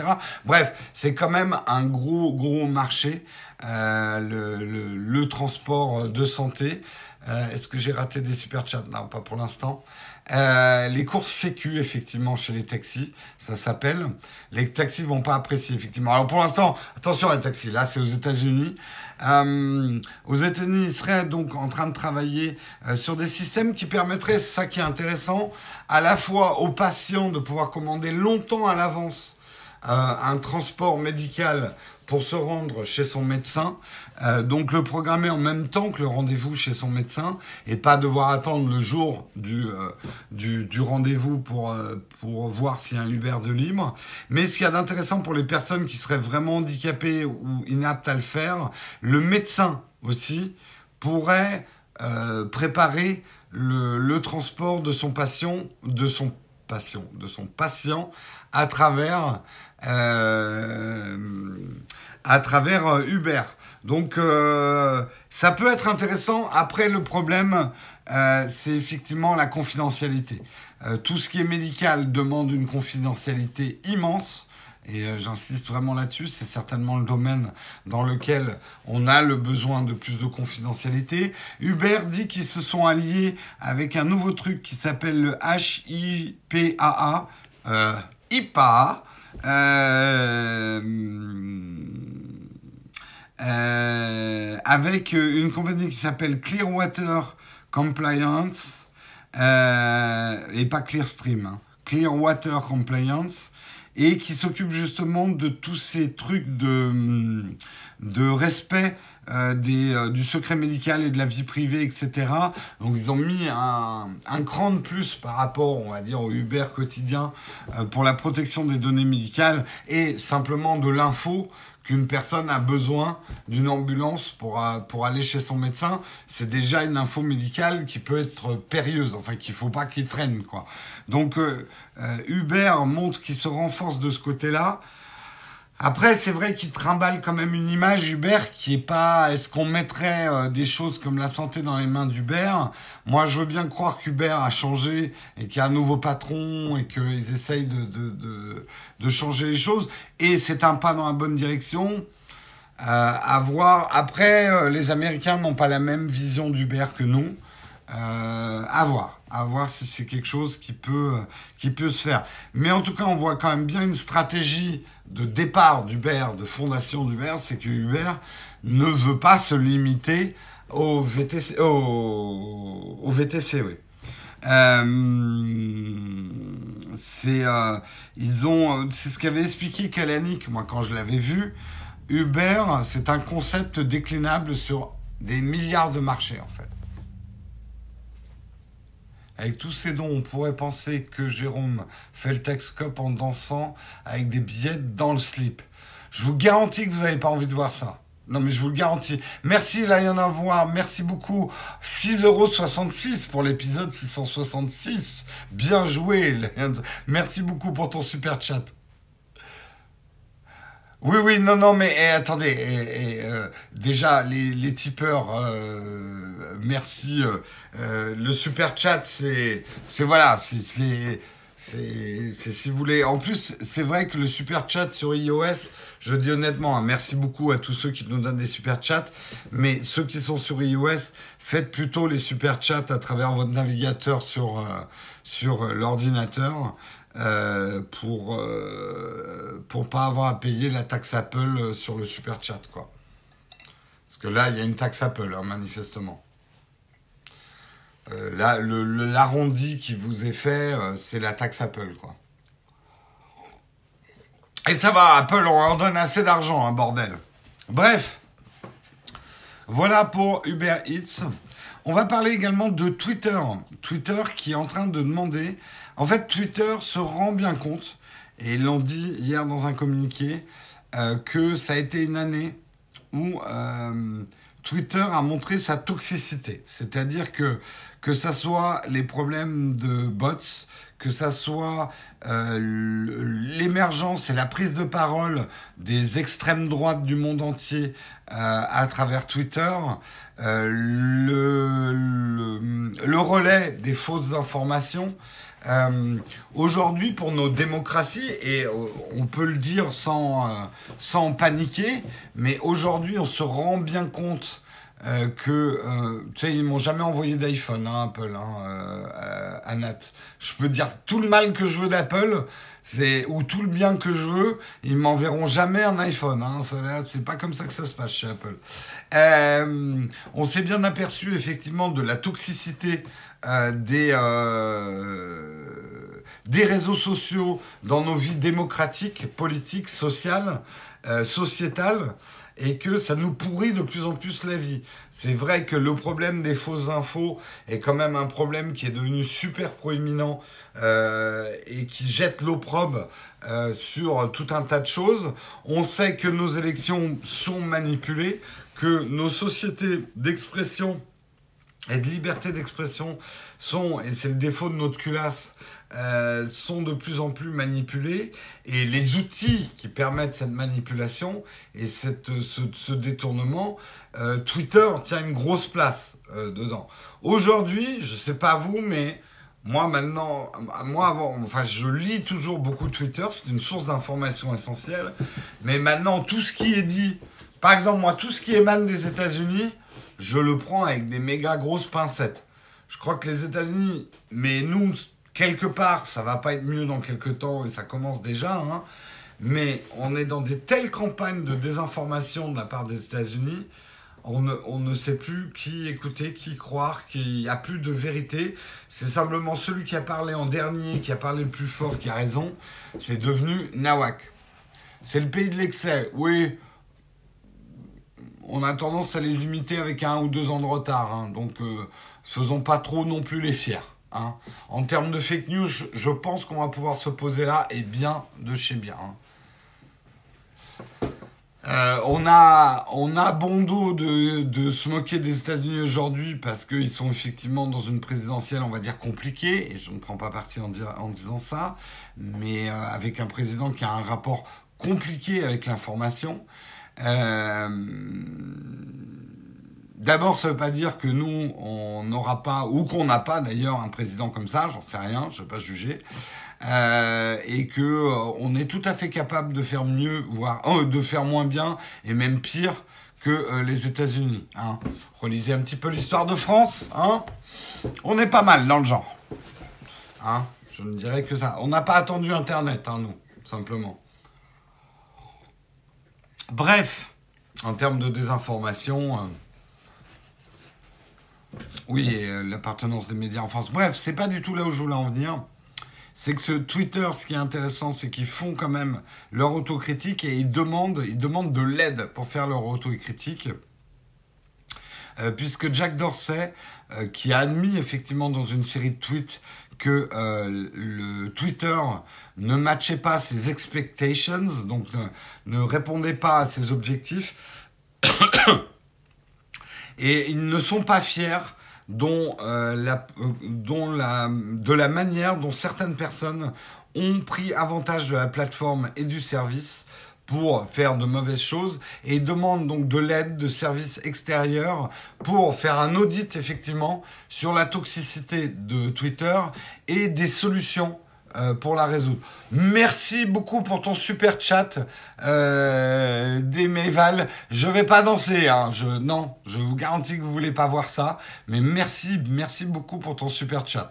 Bref, c'est quand même un gros, gros marché, euh, le, transport de santé. Euh, est-ce que j'ai raté des super chats? Non, pas pour l'instant. Euh, les courses sécu, effectivement, chez les taxis, ça s'appelle. Les taxis vont pas apprécier, effectivement. Alors pour l'instant, attention les taxis, là c'est aux États-Unis. Euh, aux États-Unis, ils seraient donc en train de travailler euh, sur des systèmes qui permettraient, ça qui est intéressant, à la fois aux patients de pouvoir commander longtemps à l'avance euh, un transport médical pour se rendre chez son médecin, euh, donc le programmer en même temps que le rendez-vous chez son médecin et pas devoir attendre le jour du, euh, du, rendez-vous pour, euh, pour voir s'il y a un Uber de libre. Mais ce qu'il y a d'intéressant pour les personnes qui seraient vraiment handicapées ou inaptes à le faire, le médecin aussi pourrait préparer le, le, transport de son patient, de son patient, de son patient à travers à travers Uber. Donc euh, ça peut être intéressant. Après, le problème, euh, c'est effectivement la confidentialité. Euh, tout ce qui est médical demande une confidentialité immense. et j'insiste vraiment là-dessus, c'est certainement le domaine dans lequel on a le besoin de plus de confidentialité. Uber dit qu'ils se sont alliés avec un nouveau truc qui s'appelle le HIPAA, IPA, euh, euh, avec une compagnie qui s'appelle Clearwater Compliance, et pas Clearstream, hein, Clearwater Compliance, et qui s'occupe justement de tous ces trucs de, de respect euh, des, euh, du secret médical et de la vie privée, etc. Donc ils ont mis un, un cran de plus par rapport, on va dire, au Uber quotidien euh, pour la protection des données médicales et simplement de l'info qu'une personne a besoin d'une ambulance pour, euh, pour aller chez son médecin, c'est déjà une info médicale qui peut être périlleuse, enfin qu'il ne faut pas qu'il traîne. Quoi. Donc euh, euh, Uber montre qu'il se renforce de ce côté-là. Après, c'est vrai qu'il trimballe quand même une image Uber qui est pas. Est-ce qu'on mettrait euh, des choses comme la santé dans les mains d'Uber Moi, je veux bien croire qu'Uber a changé et qu'il y a un nouveau patron et qu'ils essayent de, de, de, de, changer les choses. Et c'est un pas dans la bonne direction. Euh, à voir. Après, euh, les Américains n'ont pas la même vision d'Uber que nous. Euh, à voir, à voir si c'est quelque chose qui peut, qui peut se faire. Mais en tout cas, on voit quand même bien une stratégie de départ d'Uber, de fondation d'Uber, c'est que Uber ne veut pas se limiter au VTC, au, VTC oui. Euh, c'est euh, c'est ce qu'avait expliqué Kalanick moi quand je l'avais vu Uber c'est un concept déclinable sur des milliards de marchés en fait avec tous ces dons, on pourrait penser que Jérôme fait le Texcope en dansant avec des billets dans le slip. Je vous garantis que vous n'avez pas envie de voir ça. Non, mais je vous le garantis. Merci, là, il y en a à voir. Merci beaucoup. 6,66€ pour l'épisode 666. Bien joué. Merci beaucoup pour ton super chat. Oui, oui, non, non, mais eh, attendez, eh, eh, euh, déjà, les, les tipeurs, euh, merci. Euh, le super chat, c'est, voilà, c'est, si vous voulez. En plus, c'est vrai que le super chat sur iOS, je dis honnêtement, hein, merci beaucoup à tous ceux qui nous donnent des super chats, mais ceux qui sont sur iOS, faites plutôt les super chats à travers votre navigateur sur l'ordinateur. Euh, pour euh, pour pas avoir à payer la taxe Apple euh, sur le super chat quoi. Parce que là il y a une taxe Apple hein, manifestement. Euh, là l'arrondi qui vous est fait euh, c'est la taxe Apple quoi. Et ça va Apple on leur donne assez d'argent hein, bordel. Bref. Voilà pour Uber Eats. On va parler également de Twitter. Twitter qui est en train de demander en fait, Twitter se rend bien compte, et ils l'ont dit hier dans un communiqué, euh, que ça a été une année où euh, Twitter a montré sa toxicité. C'est-à-dire que que ça soit les problèmes de bots, que ça soit euh, l'émergence et la prise de parole des extrêmes droites du monde entier à travers Twitter, le, relais des fausses informations, euh, Aujourd'hui, pour nos démocraties, et on peut le dire sans, euh, sans paniquer, mais aujourd'hui, on se rend bien compte euh, que, euh, tu sais, ils m'ont jamais envoyé d'iPhone, hein, Apple, hein, euh. Je peux dire tout le mal que je veux d'Apple, ou tout le bien que je veux, ils m'enverront jamais un iPhone. Hein, c'est pas comme ça que ça se passe chez Apple. Euh, on s'est bien aperçu effectivement de la toxicité euh, des euh, des réseaux sociaux dans nos vies démocratiques, politiques, sociales, euh, sociétales et que ça nous pourrit de plus en plus la vie. C'est vrai que le problème des fausses infos est quand même un problème qui est devenu super proéminent euh, et qui jette l'opprobre euh, sur tout un tas de choses. On sait que nos élections sont manipulées, que nos sociétés d'expression et de liberté d'expression sont, et c'est le défaut de notre culasse, euh, sont de plus en plus manipulés et les outils qui permettent cette manipulation et cette, ce, détournement, euh, Twitter tient une grosse place euh, dedans. Aujourd'hui, je ne sais pas vous, mais Moi maintenant, moi avant, enfin je lis toujours beaucoup Twitter, c'est une source d'information essentielle. Mais maintenant, tout ce qui est dit, par exemple moi, tout ce qui émane des États-Unis, je le prends avec des méga grosses pincettes. Je crois que les États-Unis, mais nous, quelque part, ça va pas être mieux dans quelques temps et ça commence déjà. Hein, mais on est dans des telles campagnes de désinformation de la part des États-Unis on ne, sait plus qui écouter, qui croire, qu'il n'y a plus de vérité. C'est simplement celui qui a parlé en dernier, qui a parlé le plus fort, qui a raison. C'est devenu Nawak. C'est le pays de l'excès. Oui, on a tendance à les imiter avec un ou deux ans de retard. Hein. Donc, euh, faisons pas trop non plus les fiers. Hein. En termes de fake news, je pense qu'on va pouvoir se poser là et bien de chez bien. Hein. Euh, on, a, on a bon dos de, se moquer des États-Unis aujourd'hui parce qu'ils sont effectivement dans une présidentielle, on va dire, compliquée, et je ne prends pas parti en, disant ça, mais euh, avec un président qui a un rapport compliqué avec l'information. Euh, d'abord, ça ne veut pas dire que nous, on n'aura pas, ou qu'on n'a pas d'ailleurs un président comme ça, j'en sais rien, je ne vais pas juger. Euh, et que euh, on est tout à fait capable de faire mieux, voire oh, de faire moins bien et même pire que euh, les États-Unis. Hein. Relisez un petit peu l'histoire de France. Hein. On est pas mal dans le genre. Hein. Je ne dirais que ça. On n'a pas attendu Internet, nous, simplement. Bref, en termes de désinformation, oui, l'appartenance des médias en France. Bref, c'est pas du tout là où je voulais en venir c'est que ce Twitter, ce qui est intéressant, c'est qu'ils font quand même leur autocritique et ils demandent, ils demandent de l'aide pour faire leur autocritique. Euh, puisque Jack Dorsey, euh, qui a admis effectivement dans une série de tweets que euh, le Twitter ne matchait pas ses expectations, donc ne répondait pas à ses objectifs, et ils ne sont pas fiers euh, la, de la manière dont certaines personnes ont pris avantage de la plateforme et du service pour faire de mauvaises choses et demandent donc de l'aide de services extérieurs pour faire un audit effectivement sur la toxicité de Twitter et des solutions euh, pour la résoudre. Merci beaucoup pour ton super chat, euh, Val. Je vais pas danser, hein. Je, non, je vous garantis que vous voulez pas voir ça. Mais merci, merci beaucoup pour ton super chat.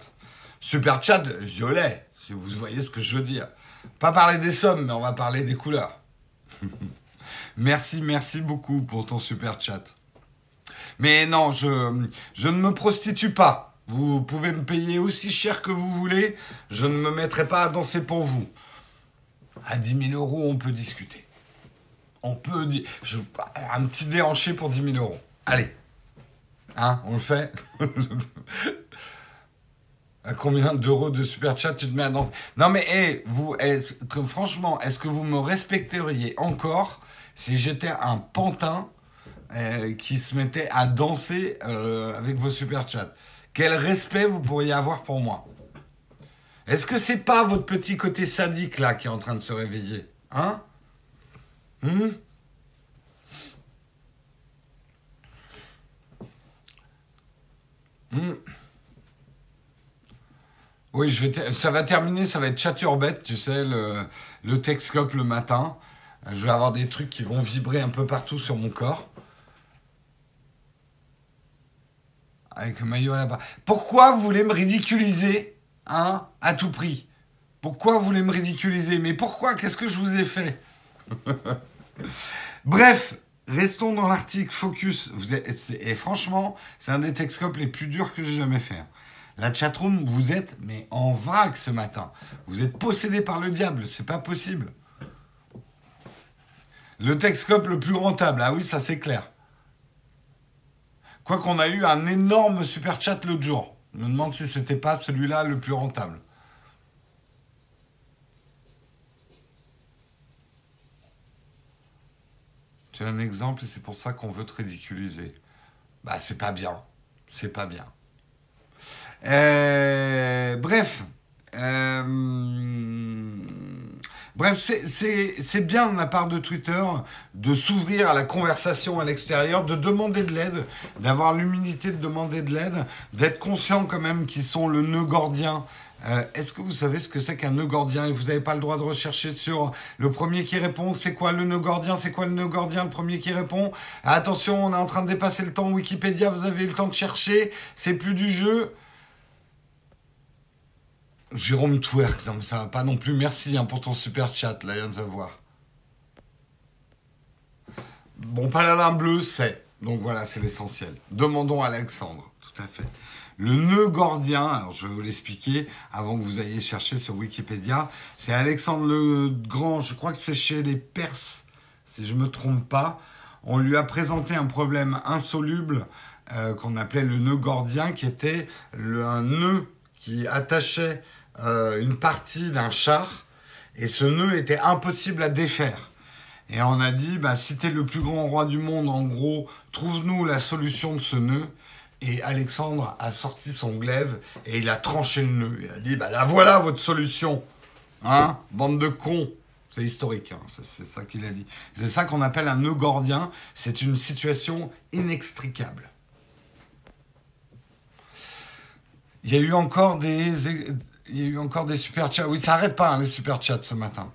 Super chat violet, si vous voyez ce que je veux dire. Pas parler des sommes, mais on va parler des couleurs. merci, merci beaucoup pour ton super chat. Mais non, je, ne me prostitue pas. Vous pouvez me payer aussi cher que vous voulez, je ne me mettrai pas à danser pour vous. À 10 000 euros, on peut discuter. On peut dire. un petit déhanché pour 10 000 euros. Allez. Hein, on le fait? Combien d'euros de super chat tu te mets à danser? Non mais, hey, vous, est que, franchement, est-ce que vous me respecteriez encore si j'étais un pantin euh, qui se mettait à danser euh, avec vos super chats? Quel respect vous pourriez avoir pour moi? Est-ce que c'est pas votre petit côté sadique là qui est en train de se réveiller? Hein? Hmm? Hmm? Oui, ça va terminer, ça va être chaturbette, tu sais, le, le Texcope le matin. Je vais avoir des trucs qui vont vibrer un peu partout sur mon corps. avec le maillot là-bas. Pourquoi vous voulez me ridiculiser hein, à tout prix? Pourquoi vous voulez me ridiculiser? Mais pourquoi? Qu'est-ce que je vous ai fait? Bref, restons dans l'article Focus. Et franchement, c'est un des Texcopes les plus durs que j'ai jamais fait. La chatroom, vous êtes mais en vrac ce matin. Vous êtes possédé par le diable, c'est pas possible. Le Texcope le plus rentable, ah oui, ça c'est clair. Quoi qu'on a eu un énorme super chat l'autre jour. Je me demande si c'était pas celui-là le plus rentable. Tu as un exemple et c'est pour ça qu'on veut te ridiculiser. Bah, c'est pas bien. C'est pas bien. Euh, bref. Euh, c'est bien de la part de Twitter de s'ouvrir à la conversation à l'extérieur, de demander de l'aide, d'avoir l'humilité de demander de l'aide, d'être conscient quand même qu'ils sont le nœud gordien. Euh, est-ce que vous savez ce que c'est qu'un nœud gordien? Et vous n'avez pas le droit de rechercher sur le premier qui répond. C'est quoi le nœud gordien C'est quoi le nœud gordien Le premier qui répond? Attention, on est en train de dépasser le temps. Wikipédia, vous avez eu le temps de chercher. C'est plus du jeu. Jérôme Twerk, non mais ça va pas non plus. Merci hein, pour ton super chat, Lions of War. Bon, paladin bleu, c'est. Donc voilà, c'est l'essentiel. Demandons à Alexandre, tout à fait. Le nœud gordien, alors je vais vous l'expliquer avant que vous ayez chercher sur Wikipédia, c'est Alexandre le Grand, je crois que c'est chez les Perses, si je ne me trompe pas. On lui a présenté un problème insoluble euh, qu'on appelait le nœud gordien, qui était un nœud qui attachait euh, une partie d'un char et ce nœud était impossible à défaire. Et on a dit, bah, si es le plus grand roi du monde, en gros, trouve-nous la solution de ce nœud. Et Alexandre a sorti son glaive et il a tranché le nœud. Il a dit, bah là voilà votre solution. Hein Bande de cons. C'est historique, hein. c'est ça qu'il a dit. C'est ça qu'on appelle un nœud gordien. C'est une situation inextricable. Il y a eu encore des, il y a eu encore des super chats. Oui, ça n'arrête pas, hein, les super chats ce matin.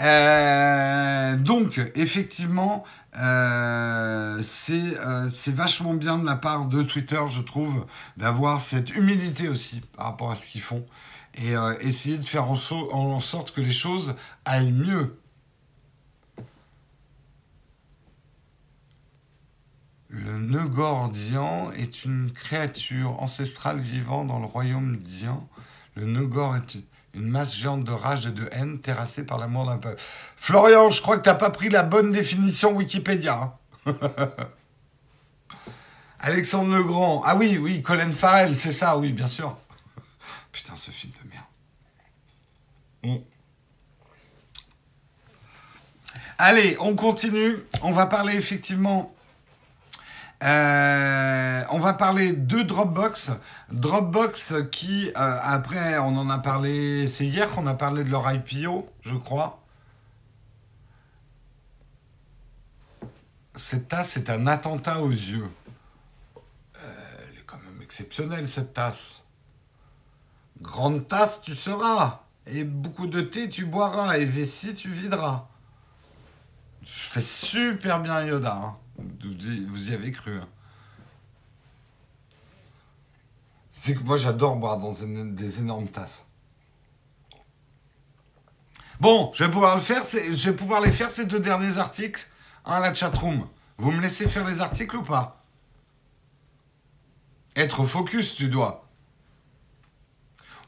Euh, donc, effectivement, euh, euh, c'est vachement bien de la part de Twitter, je trouve, d'avoir cette humilité aussi par rapport à ce qu'ils font et essayer de faire en, en sorte que les choses aillent mieux. Le nœud gordien est une créature ancestrale vivant dans le royaume d'Ian. Le nœud est une masse géante de rage et de haine terrassée par l'amour d'un peuple. Florian, je crois que tu n'as pas pris la bonne définition Wikipédia. Hein. Alexandre Legrand. Ah oui, oui, Colin Farrell, c'est ça, oui, bien sûr. Putain, ce film de merde. Allez, on continue. On va parler effectivement euh, on va parler de Dropbox. Dropbox qui, euh, après, on en a parlé, c'est hier qu'on a parlé de leur IPO, je crois. Cette tasse c'est un attentat aux yeux. Euh, elle est quand même exceptionnelle, cette tasse. Grande tasse, tu seras. Et beaucoup de thé, tu boiras. Et vessie, tu videras. Je fais super bien Yoda. Hein. Vous y avez cru. Hein. C'est que moi j'adore boire dans des énormes tasses. Bon, je vais pouvoir le faire. Les faire ces deux derniers articles. à la chatroom. Vous me laissez faire les articles ou pas? Être focus, tu dois.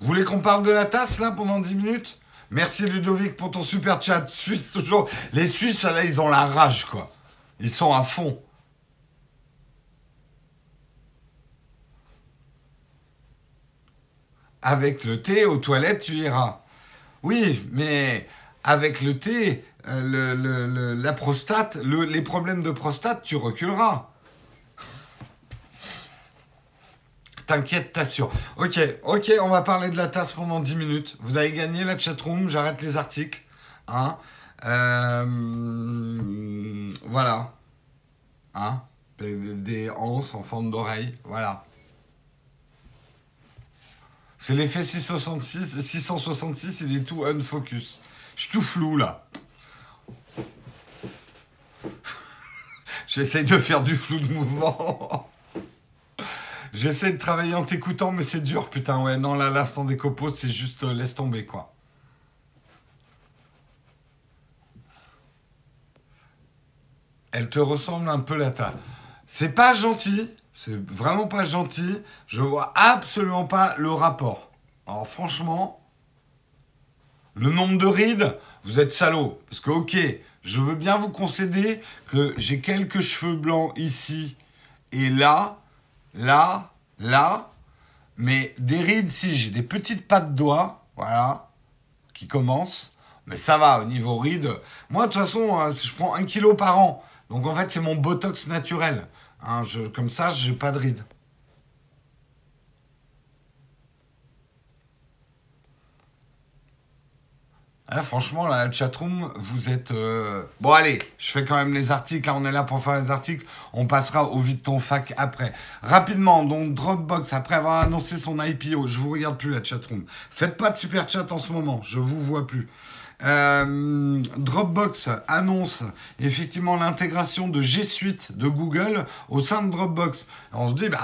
Vous voulez qu'on parle de la tasse là pendant 10 minutes? Merci Ludovic pour ton super chat. Suisse toujours. Les Suisses là, ils ont la rage quoi. Ils sont à fond. Avec le thé aux toilettes, tu iras. Oui, mais avec le thé, euh, la prostate, les problèmes de prostate, tu reculeras. T'inquiète, t'assure. Ok, ok, on va parler de la tasse pendant 10 minutes. Vous avez gagné la chatroom, j'arrête les articles. Hein euh, voilà. Hein? Des anses en forme d'oreille. Voilà. C'est l'effet 666. 666, il est tout unfocus. Je suis tout flou là. J'essaye de faire du flou de mouvement. J'essaie de travailler en t'écoutant, mais c'est dur, putain. Ouais, non, là, l'instant des copeaux, c'est juste euh, laisse tomber, quoi. Elle te ressemble un peu, là, ta. C'est pas gentil. C'est vraiment pas gentil. Je vois absolument pas le rapport. Alors, franchement, le nombre de rides, vous êtes salaud. Parce que, ok, je veux bien vous concéder que j'ai quelques cheveux blancs ici et là là, là, mais des rides, si, j'ai des petites pattes doigts, voilà, qui commencent, mais ça va, au niveau rides. Moi, de toute façon, hein, je prends un kilo par an, donc en fait, c'est mon botox naturel. Hein, comme ça, j'ai pas de rides. Ah, franchement, la chatroom, vous êtes. Euh, bon, allez, je fais quand même les articles. On est là pour faire les articles. On passera au vide ton fac après. Rapidement, donc Dropbox, après avoir annoncé son IPO, je vous regarde plus la chatroom. Faites pas de super chat en ce moment, je vous vois plus. Euh, Dropbox annonce effectivement l'intégration de G Suite de Google au sein de Dropbox. on se dit, bah,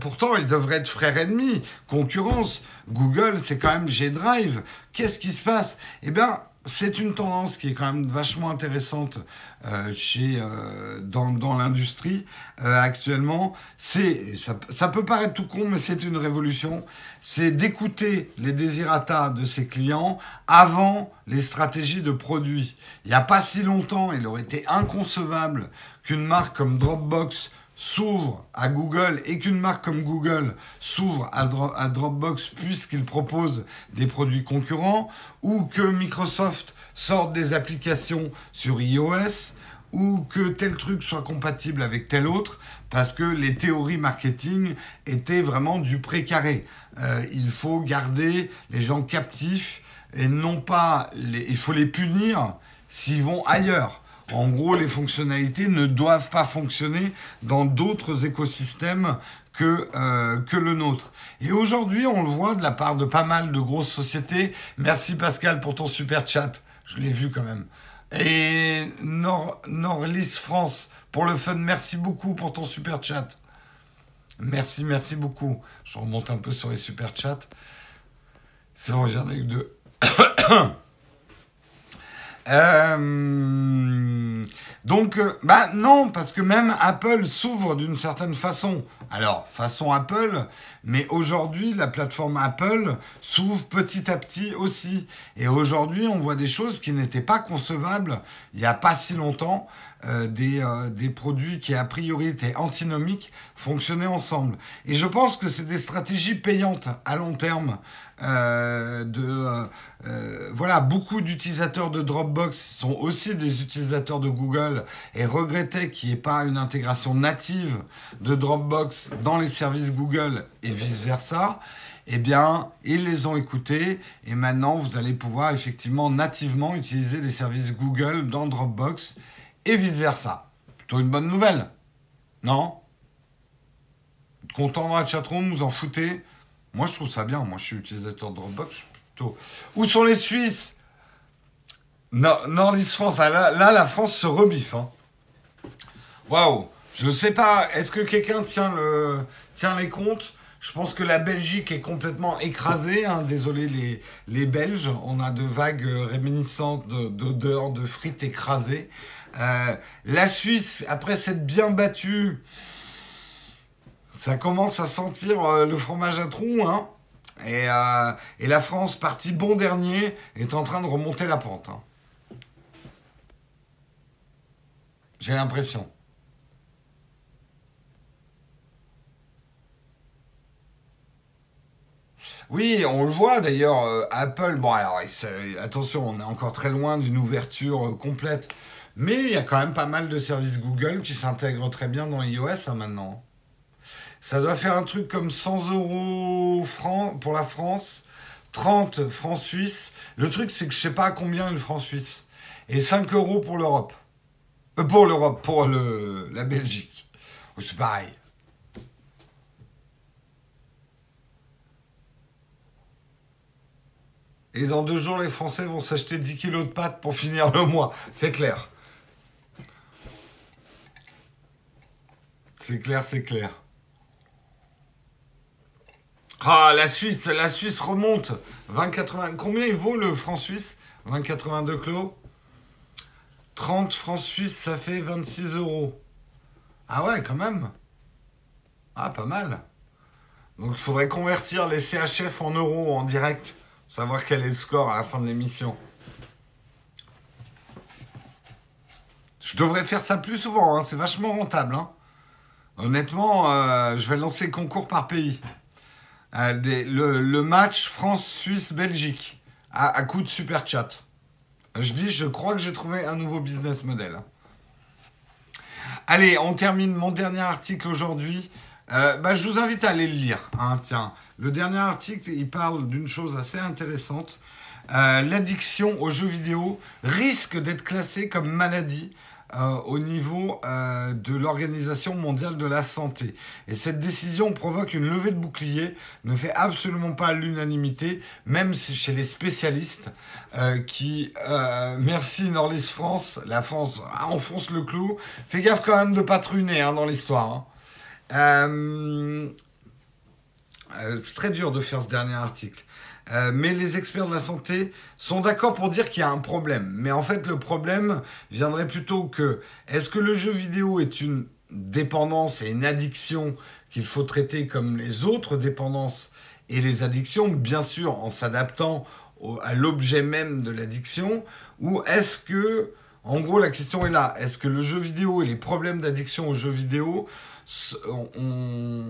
pourtant, ils devraient être frères ennemis, concurrence. Google, c'est quand même G Drive. Qu'est-ce qui se passe? Eh bien, c'est une tendance qui est quand même vachement intéressante euh, chez, euh, dans, dans l'industrie euh, actuellement. C'est, ça, ça, peut paraître tout con, mais c'est une révolution. C'est d'écouter les désirata de ses clients avant les stratégies de produits. Il n'y a pas si longtemps, il aurait été inconcevable qu'une marque comme Dropbox s'ouvre à Google et qu'une marque comme Google s'ouvre à, Dropbox puisqu'il propose des produits concurrents, ou que Microsoft sorte des applications sur iOS, ou que tel truc soit compatible avec tel autre, parce que les théories marketing étaient vraiment du précaré. Euh, il faut garder les gens captifs et non pas il faut les punir s'ils vont ailleurs. En gros, les fonctionnalités ne doivent pas fonctionner dans d'autres écosystèmes que, euh, que le nôtre. Et aujourd'hui, on le voit de la part de pas mal de grosses sociétés. Merci Pascal pour ton super chat. Je l'ai vu quand même. Et Nord, Norlis France, pour le fun, merci beaucoup pour ton super chat. Merci, merci beaucoup. Je remonte un peu sur les super chats. C'est bon, j'en ai eu deux. Euh, donc, euh, bah non, parce que même Apple s'ouvre d'une certaine façon. Alors, façon Apple, mais aujourd'hui, la plateforme Apple s'ouvre petit à petit aussi. Et aujourd'hui, on voit des choses qui n'étaient pas concevables il n'y a pas si longtemps. Euh, des, euh, des, produits qui a priori étaient antinomiques fonctionnaient ensemble. Et je pense que c'est des stratégies payantes à long terme. Euh, de, voilà, beaucoup d'utilisateurs de Dropbox sont aussi des utilisateurs de Google et regrettaient qu'il n'y ait pas une intégration native de Dropbox dans les services Google et vice-versa eh bien, ils les ont écoutés et maintenant vous allez pouvoir effectivement nativement utiliser des services Google dans Dropbox et vice-versa. Plutôt une bonne nouvelle. Non? Content dans la chatroom, vous en foutez? Moi, je trouve ça bien. Moi, je suis utilisateur de Dropbox. Plutôt... Où sont les Suisses? Nordis France. Ah, là, là, la France se rebiffe. Hein. Waouh Je sais pas. Est-ce que quelqu'un tient, le... tient les comptes? Je pense que la Belgique est complètement écrasée. Hein. Désolé les, les Belges. On a de vagues réminiscences d'odeurs de frites écrasées. Euh, la Suisse, après s'être bien battue, ça commence à sentir euh, le fromage à trous. Hein. Euh, et, la France, partie bon dernier, est en train de remonter la pente. Hein. J'ai l'impression. Oui, on le voit d'ailleurs, Apple, bon alors attention, on est encore très loin d'une ouverture complète mais il y a quand même pas mal de services Google qui s'intègrent très bien dans iOS hein, maintenant. Ça doit faire un truc comme 100 euros francs pour la France, 30 francs suisses. Le truc, c'est que je sais pas combien est le franc suisse. Et 5 euros pour l'Europe. Euh, pour l'Europe, pour le, la Belgique. C'est pareil. Et dans deux jours, les Français vont s'acheter 10 kilos de pâtes pour finir le mois. C'est clair. C'est clair, c'est clair. Ah, la Suisse, la Suisse remonte. 20,80. Combien il vaut le franc suisse? 20,82 clos 30 francs suisses, ça fait 26 euros. Ah ouais, quand même. Ah, pas mal. Donc il faudrait convertir les CHF en euros en direct. Savoir quel est le score à la fin de l'émission. Je devrais faire ça plus souvent, hein. c'est vachement rentable. Hein. Honnêtement, euh, je vais lancer concours par pays. Euh, le, match France-Suisse-Belgique à, coup de super chat. Je dis, je crois que j'ai trouvé un nouveau business model. Allez, on termine mon dernier article aujourd'hui. Euh, bah, je vous invite à aller le lire. Hein, le dernier article, il parle d'une chose assez intéressante. l'addiction aux jeux vidéo risque d'être classée comme maladie euh, au niveau euh, de l'Organisation mondiale de la santé. Et cette décision provoque une levée de bouclier, ne fait absolument pas l'unanimité, même chez les spécialistes qui, merci Norlis France, la France enfonce le clou. Fais gaffe quand même de pas truner hein, dans l'histoire. Hein. c'est très dur de faire ce dernier article. Euh, mais les experts de la santé sont d'accord pour dire qu'il y a un problème. Mais en fait, le problème viendrait plutôt que est-ce que le jeu vidéo est une dépendance et une addiction qu'il faut traiter comme les autres dépendances et les addictions, bien sûr en s'adaptant à l'objet même de l'addiction, ou est-ce que, en gros, la question est là, est-ce que le jeu vidéo et les problèmes d'addiction au jeu vidéo ont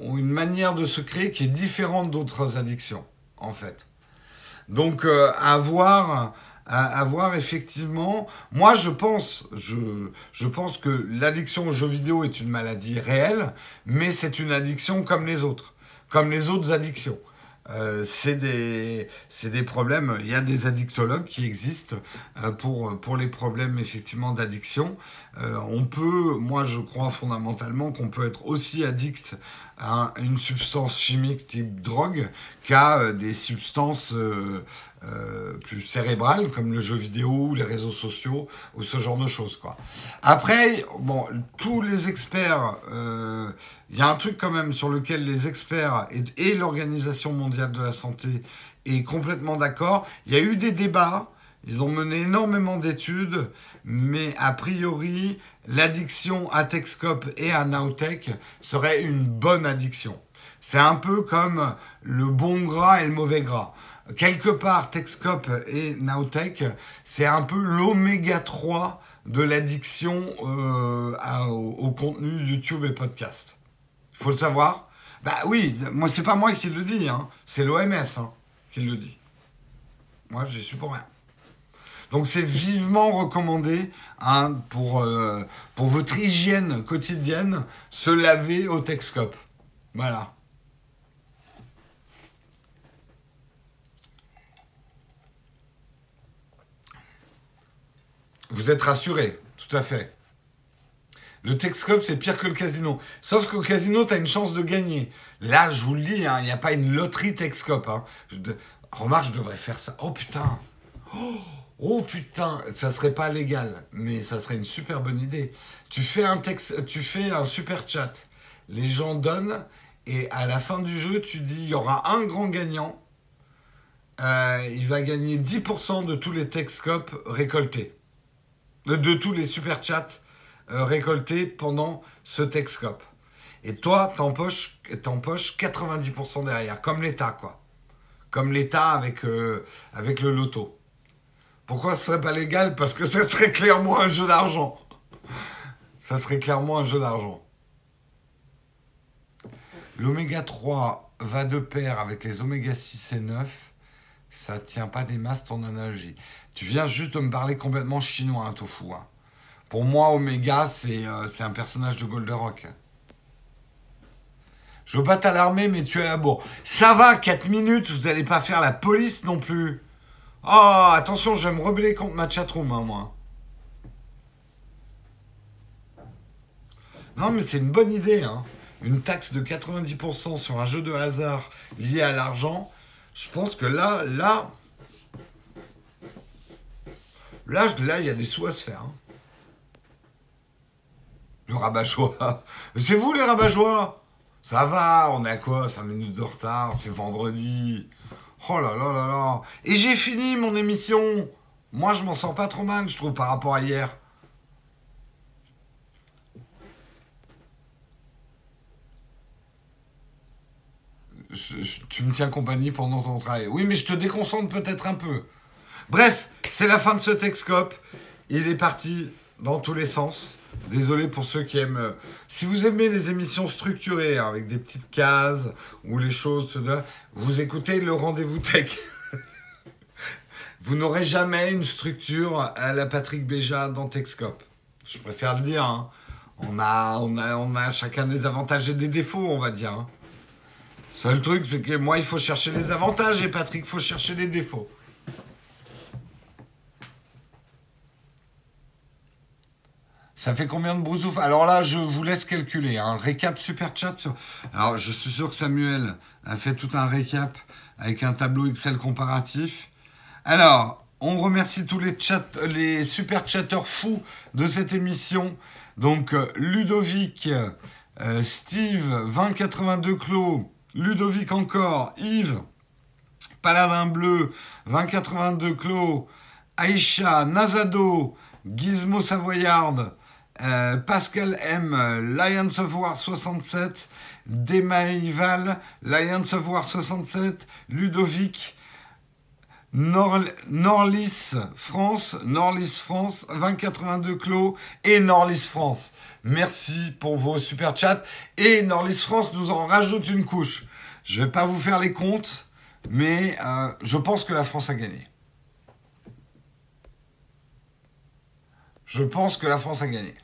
une manière de se créer qui est différente d'autres addictions, en fait. Donc, euh, à voir, à, voir effectivement. Moi, je pense, je, je pense que l'addiction aux jeux vidéo est une maladie réelle, mais c'est une addiction comme les autres, comme les autres addictions. Euh, c'est des, des problèmes. Il y a des addictologues qui existent euh, pour, pour les problèmes effectivement d'addiction. Euh, on peut, moi je crois fondamentalement qu'on peut être aussi addict à une substance chimique type drogue qu'à des substances euh, plus cérébrales, comme le jeu vidéo, les réseaux sociaux, ou ce genre de choses. Après, bon, tous les experts, il euh, y a un truc quand même sur lequel les experts et, et l'Organisation mondiale de la santé est complètement d'accord. Il y a eu des débats. Ils ont mené énormément d'études, mais a priori, l'addiction à Texcope et à Nowtech serait une bonne addiction. C'est un peu comme le bon gras et le mauvais gras quelque part, Texcope et Nowtech, c'est un peu l'oméga 3 de l'addiction euh, au, contenu YouTube et podcast. Il faut le savoir. Bah oui, moi c'est pas moi qui le dis, hein. c'est l'OMS hein, qui le dit. Moi, j'y suis pour rien. Donc c'est vivement recommandé hein, pour, euh, pour votre hygiène quotidienne, se laver au Texcope. Voilà. Vous êtes rassuré, tout à fait. Le Texcope, c'est pire que le casino. Sauf qu'au casino, tu as une chance de gagner. Là, je vous le dis, hein, il n'y a pas une loterie Texcope. Hein. Remarque, je devrais faire ça. Oh putain oh, oh, putain Ça serait pas légal, mais ça serait une super bonne idée. Tu fais un, texte, tu fais un super chat. Les gens donnent, et à la fin du jeu, tu dis il y aura un grand gagnant. Euh, il va gagner 10% de tous les Texcopes récoltés de, tous les super chats euh, récoltés pendant ce Texcope. Et toi, t'empoches, 90% derrière, comme l'État, quoi. Comme l'État avec, euh, avec le loto. Pourquoi ce serait pas légal? Parce que ça serait clairement un jeu d'argent. Ça serait clairement un jeu d'argent. L'oméga 3 va de pair avec les oméga 6 et 9. Ça tient pas des masses ton analogie. Tu viens juste de me parler complètement chinois, hein, Tofu. Hein. Pour moi, Omega, euh, c'est un personnage de Golderock. Je veux pas t'alarmer, mais tu es là. Bon, ça va, 4 minutes, vous allez pas faire la police non plus. Oh, attention, je vais me rebeller contre ma chatroom, hein, moi. Non, mais c'est une bonne idée, hein. Une taxe de 90% sur un jeu de hasard lié à l'argent. Je pense que là, là, Là, là, il y a des sous à se faire. Hein. Le rabat-joie. C'est vous les rabat-joie? Ça va, on est à quoi? 5 minutes de retard, c'est vendredi. Oh là là là là. Et j'ai fini mon émission. Moi, je m'en sors pas trop mal, je trouve, par rapport à hier. tu me tiens compagnie pendant ton travail. Oui, mais je te déconcentre peut-être un peu. Bref, c'est la fin de ce Texcope. Il est parti dans tous les sens. Désolé pour ceux qui aiment. Euh, si vous aimez les émissions structurées hein, avec des petites cases ou les choses, vous écoutez le rendez-vous tech. vous n'aurez jamais une structure à la Patrick Béja dans Texcope. Je préfère le dire. Hein. On, a, on, a, on a chacun des avantages et des défauts, on va dire. Hein. Seul truc, c'est que moi, il faut chercher les avantages et Patrick, il faut chercher les défauts. Ça fait combien de brousouf? Alors là, je vous laisse calculer. Un récap super chat. Sur... Alors, je suis sûr que Samuel a fait tout un récap avec un tableau Excel comparatif. Alors, on remercie tous les, chat, les super chatteurs fous de cette émission. Donc, euh, Ludovic, euh, Steve, 2082 Clos, Ludovic encore, Yves, Paladin Bleu, 2082 Clos, Aïcha, Nazado, Gizmo Savoyard, euh, Pascal M, Lions of War 67, Demaïval, Lions of War 67, Ludovic, Norlis France, Norlis France, 2082 Clos et Norlis France. Merci pour vos super chats. Et Norlis France nous en rajoute une couche. Je vais pas vous faire les comptes, mais euh, je pense que la France a gagné. Je pense que la France a gagné.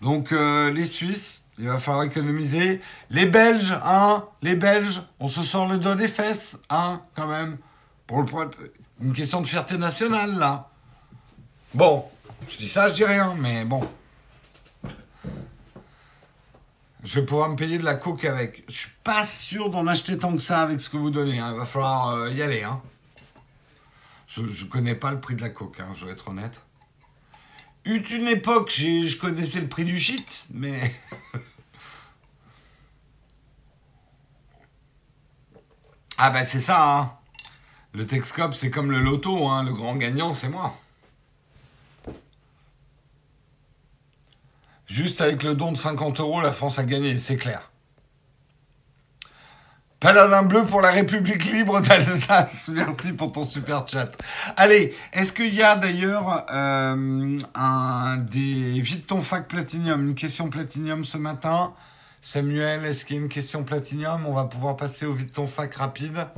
Donc euh, les Suisses, il va falloir économiser. Les Belges, hein, les Belges, on se sort le doigt des fesses, hein, quand même. Pour le une question de fierté nationale, là. Bon, je dis ça, je dis rien, mais bon. Je vais pouvoir me payer de la coke avec. Je suis pas sûr d'en acheter tant que ça avec ce que vous donnez. Hein. Il va falloir euh, y aller. Hein. Je ne connais pas le prix de la coke, hein, je vais être honnête. Eut une époque, je connaissais le prix du shit, mais. ah bah c'est ça, hein. Le Texcope, c'est comme le loto, hein. Le grand gagnant, c'est moi. Juste avec le don de 50 euros, la France a gagné, c'est clair. Paladin bleu pour la République libre d'Alsace. Merci pour ton super chat. Allez, est-ce qu'il y a d'ailleurs euh, un des vite ton fac platinium, une question platinium ce matin? Samuel, est-ce qu'il y a une question platinium On va pouvoir passer au vite ton fac rapide.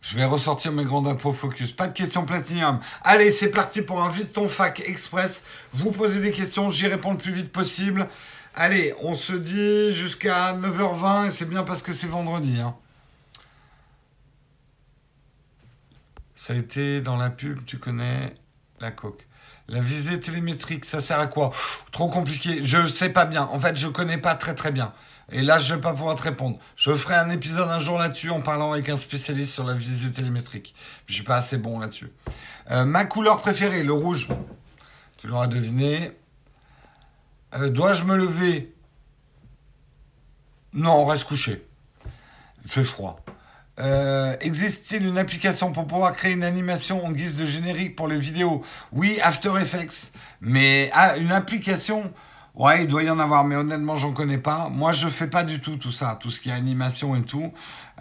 Je vais ressortir mes grands impôts focus. Pas de questions platinium. Allez, c'est parti pour un vite ton fac express. Vous posez des questions, j'y réponds le plus vite possible. Allez, on se dit jusqu'à 9h20 et c'est bien parce que c'est vendredi. Hein. Ça a été dans la pub, tu connais la coque. La visée télémétrique, ça sert à quoi? Trop compliqué. Je sais pas bien. En fait, je connais pas très très bien. Et là, je vais pas pouvoir te répondre. Je ferai un épisode un jour là-dessus en parlant avec un spécialiste sur la visée télémétrique. Je suis pas assez bon là-dessus. Euh, ma couleur préférée, le rouge. Tu l'auras deviné. Euh, dois-je me lever? Non, on reste couché. Il fait froid. Euh, existe-t-il une application pour pouvoir créer une animation en guise de générique pour les vidéos? Oui, After Effects. Mais ah, une application? Ouais, il doit y en avoir, mais honnêtement, j'en connais pas. Moi, je fais pas du tout tout ça, tout ce qui est animation et tout.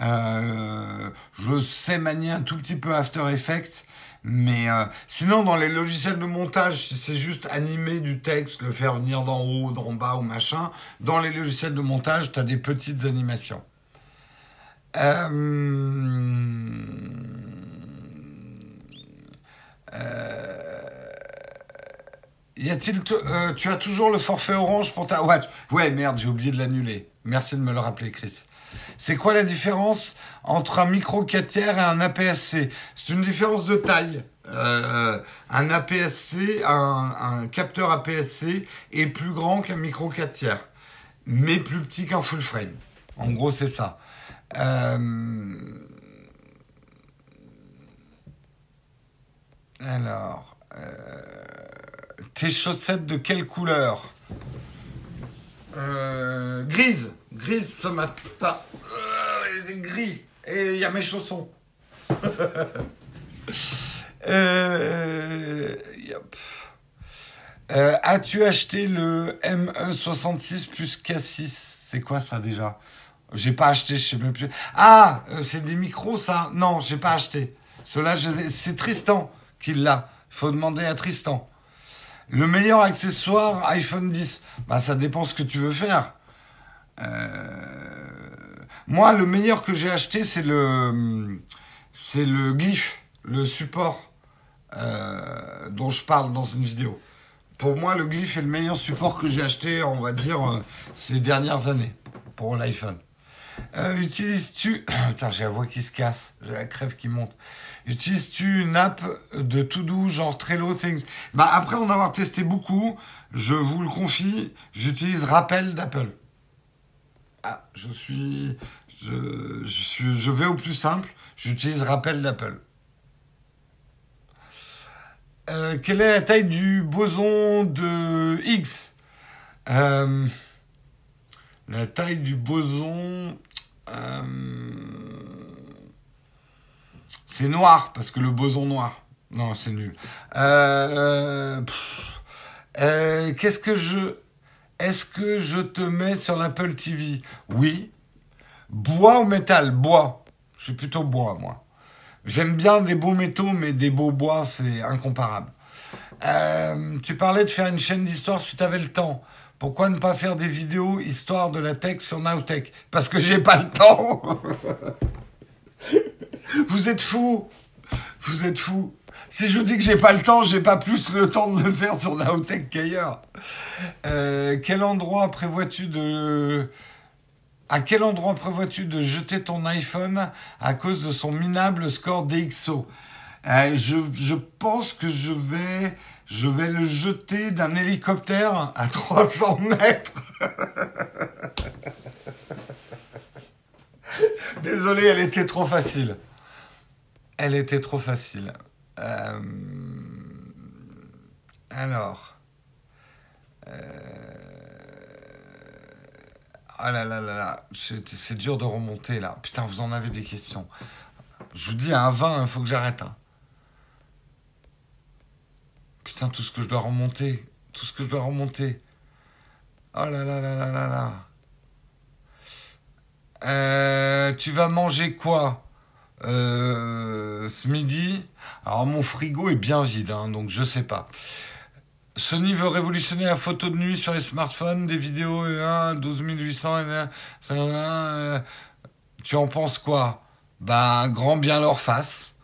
Euh, je sais manier un tout petit peu After Effects, mais euh, sinon, dans les logiciels de montage, c'est juste animer du texte, le faire venir d'en haut, d'en bas ou machin. Dans les logiciels de montage, tu as des petites animations. Euh, y a-t-il tu as toujours le forfait orange pour ta watch? Ouais, merde, j'ai oublié de l'annuler. Merci de me le rappeler, Chris. C'est quoi la différence? Entre un micro 4 tiers et un APS-C C'est une différence de taille. Euh, un APS-C, un, capteur APS-C est plus grand qu'un micro 4 tiers, mais plus petit qu'un full frame. En gros, c'est ça. Euh, alors, euh, tes chaussettes de quelle couleur? Grise. Grise ce matin. Gris. Et il y a mes chaussons. euh, euh, As-tu acheté le ME66 plus K6 C'est quoi ça déjà? J'ai pas acheté, je sais même plus. Ah, euh, c'est des micros ça? Non, j'ai pas acheté. C'est Tristan qui l'a. Il faut demander à Tristan. Le meilleur accessoire iPhone 10 Bah ça dépend ce que tu veux faire. Euh, moi, le meilleur que j'ai acheté, c'est le, c'est le glyph, le support euh, dont je parle dans une vidéo. Pour moi, le glyph est le meilleur support que j'ai acheté, on va dire, euh, ces dernières années pour l'iPhone. Euh, utilises-tu... Putain, j'ai la voix qui se casse, j'ai la crève qui monte. Utilises-tu une app de tout doux, genre Trello Things? Bah après en avoir testé beaucoup, je vous le confie, j'utilise Rappel d'Apple. Ah, je suis... Je, vais au plus simple, j'utilise Rappel d'Apple. Euh, quelle est la taille du boson de Higgs euh, La taille du boson... Euh, c'est noir, parce que le boson noir. Non, c'est nul. Qu'est-ce que je... Est-ce que je te mets sur l'Apple TV Oui. Bois ou métal? Bois. Je suis plutôt bois, moi. J'aime bien des beaux métaux, mais des beaux bois, c'est incomparable. Euh, tu parlais de faire une chaîne d'histoire si tu avais le temps. Pourquoi ne pas faire des vidéos histoire de la tech sur Nowtech? Parce que j'ai pas le temps. Vous êtes fous. Vous êtes fous. Si je dis que j'ai pas le temps, j'ai pas plus le temps de le faire sur Nowtech qu'ailleurs. Euh, quel endroit prévois-tu de à quel endroit prévois-tu de jeter ton iPhone à cause de son minable score DxO euh, je, pense que je vais, je vais le jeter d'un hélicoptère à 300 mètres. Désolé, elle était trop facile. Elle était trop facile. Euh, alors. Euh, ah là là là là, c'est dur de remonter là. Putain, vous en avez des questions. Je vous dis, à 20, il faut que j'arrête. Hein. Putain, tout ce que je dois remonter. Tout ce que je dois remonter. Oh là là là là là là. Euh, tu vas manger quoi euh, ce midi? Alors mon frigo est bien vide, hein, donc je sais pas. Sony veut révolutionner la photo de nuit sur les smartphones, des vidéos 1, 12800, euh, tu en penses quoi? Bah, grand bien leur face.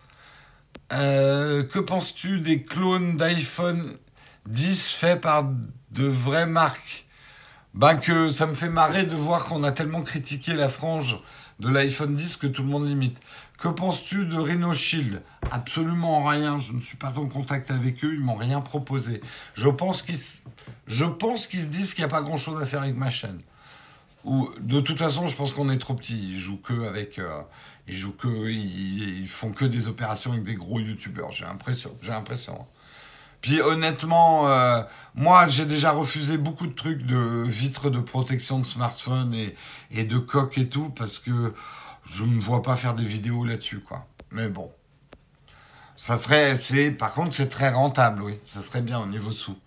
Euh, que penses-tu des clones d'iPhone 10 faits par de vraies marques? Bah que ça me fait marrer de voir qu'on a tellement critiqué la frange de l'iPhone 10 que tout le monde limite. Que penses-tu de Reno Shield? Absolument rien. Je ne suis pas en contact avec eux. Ils m'ont rien proposé. Je pense qu'ils, se disent qu'il n'y a pas grand-chose à faire avec ma chaîne. Ou de toute façon, je pense qu'on est trop petit. Ils jouent que avec, euh, ils jouent que, ils, font que des opérations avec des gros youtubeurs. J'ai l'impression. J'ai l'impression. Puis honnêtement, euh, moi j'ai déjà refusé beaucoup de trucs de vitres de protection de smartphone et, et de coques et tout parce que je ne me vois pas faire des vidéos là-dessus, quoi. Mais bon. Ça serait, par contre, c'est très rentable, oui. Ça serait bien au niveau sous.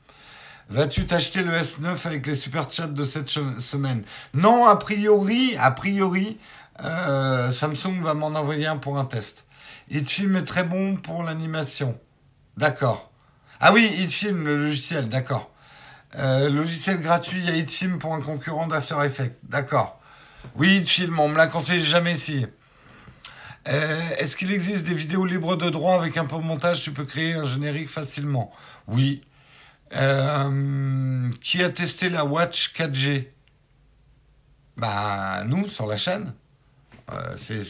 Vas-tu t'acheter le S9 avec les super chats de cette semaine? Non, a priori, a priori, euh, Samsung va m'en envoyer un pour un test. Hitfilm est très bon pour l'animation. D'accord. Ah oui, Hitfilm, le logiciel, d'accord. Euh, logiciel gratuit à Hitfilm pour un concurrent d'After Effects. D'accord. Oui, film, on me l'a conseillé jamais ici. Euh, est-ce qu'il existe des vidéos libres de droit avec un peu de montage? Tu peux créer un générique facilement. Oui. Euh, qui a testé la Watch 4G Bah, nous, sur la chaîne. Euh, c'est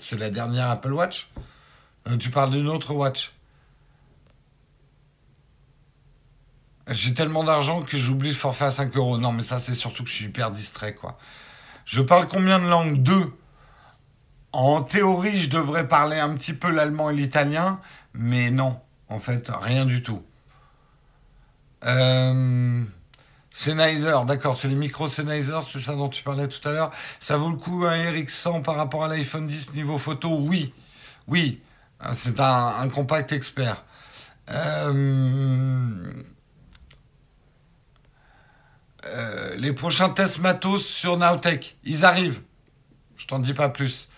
c'est la dernière Apple Watch. tu parles d'une autre Watch. J'ai tellement d'argent que j'oublie le forfait à 5 euros. Non, mais ça, c'est surtout que je suis hyper distrait, quoi. Je parle combien de langues? Deux. En théorie, je devrais parler un petit peu l'allemand et l'italien, mais non, en fait, rien du tout. Euh, Sennheiser, d'accord, c'est les micros Sennheiser, c'est ça dont tu parlais tout à l'heure. Ça vaut le coup un RX100 par rapport à l'iPhone 10 niveau photo? Oui, oui, c'est un, compact expert. Euh, euh, les prochains tests matos sur Nowtech, ils arrivent. Je t'en dis pas plus.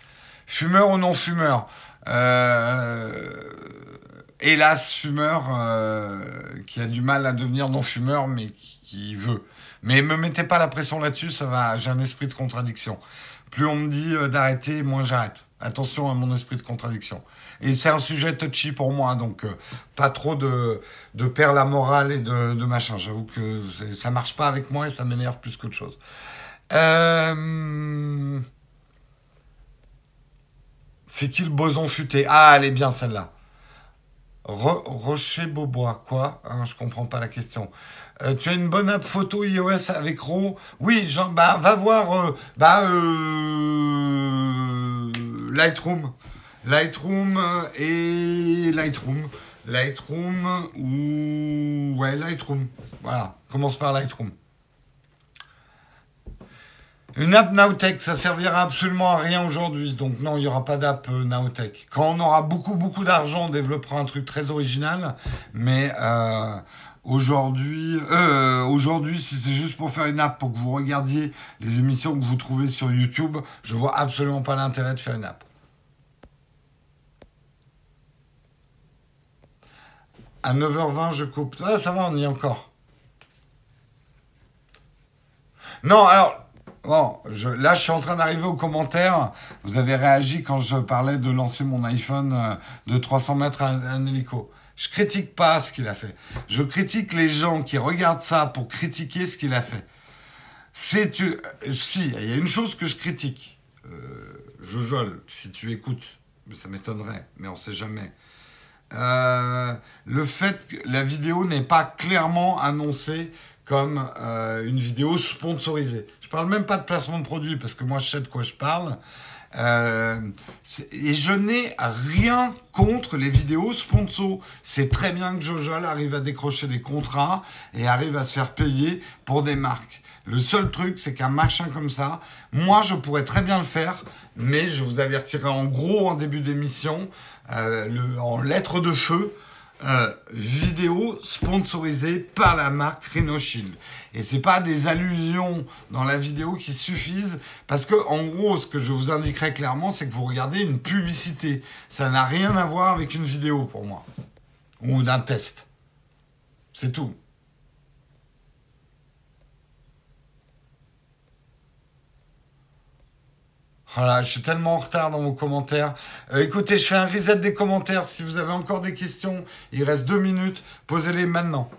Fumeur ou non fumeur euh, Hélas, fumeur euh, qui a du mal à devenir non fumeur, mais qui, veut. Mais me mettez pas la pression là-dessus, ça va. J'ai un esprit de contradiction. Plus on me dit d'arrêter, moins j'arrête. Attention à mon esprit de contradiction. Et c'est un sujet touchy pour moi, donc euh, pas trop de, de perdre la morale et de, machin. J'avoue que ça marche pas avec moi et ça m'énerve plus qu'autre chose. Euh, C'est qui le boson futé? Ah, elle est bien celle-là. Rocher Beaubois, quoi? Hein, Je comprends pas la question. Euh, tu as une bonne app photo iOS avec RAW Oui, Jean, bah, va voir bah, Lightroom. Lightroom et Lightroom. Lightroom ou... Ouais, Lightroom. Voilà, commence par Lightroom. Une app Nowtech, ça servira absolument à rien aujourd'hui. Donc non, il n'y aura pas d'app euh, Nowtech. Quand on aura beaucoup, beaucoup d'argent, on développera un truc très original. Mais euh, aujourd'hui, euh, aujourd'hui, si c'est juste pour faire une app, pour que vous regardiez les émissions que vous trouvez sur YouTube, je vois absolument pas l'intérêt de faire une app. À 9h20, je coupe. Ah, ça va, on y est encore. Non, alors, Bon, je, là, je suis en train d'arriver aux commentaires. Vous avez réagi quand je parlais de lancer mon iPhone euh, de 300 mètres à un, hélico. Je critique pas ce qu'il a fait. Je critique les gens qui regardent ça pour critiquer ce qu'il a fait. Euh, si il y a une chose que je critique. Euh, si tu écoutes, ça m'étonnerait, mais on ne sait jamais. Euh, le fait que la vidéo n'est pas clairement annoncée comme une vidéo sponsorisée. Je parle même pas de placement de produit parce que moi je sais de quoi je parle. Euh, et je n'ai rien contre les vidéos sponsors. C'est très bien que Jojol arrive à décrocher des contrats et arrive à se faire payer pour des marques. Le seul truc, c'est qu'un machin comme ça, moi, je pourrais très bien le faire, mais je vous avertirai en gros en début d'émission, euh, en lettres de feu, euh, vidéo sponsorisée par la marque Rhinoshield. Et c'est pas des allusions dans la vidéo qui suffisent, parce que en gros, ce que je vous indiquerai clairement, c'est que vous regardez une publicité. Ça n'a rien à voir avec une vidéo pour moi, ou d'un test. C'est tout. Voilà, je suis tellement en retard dans vos commentaires. Euh, écoutez, je fais un reset des commentaires. Si vous avez encore des questions, il reste deux minutes. Posez-les maintenant.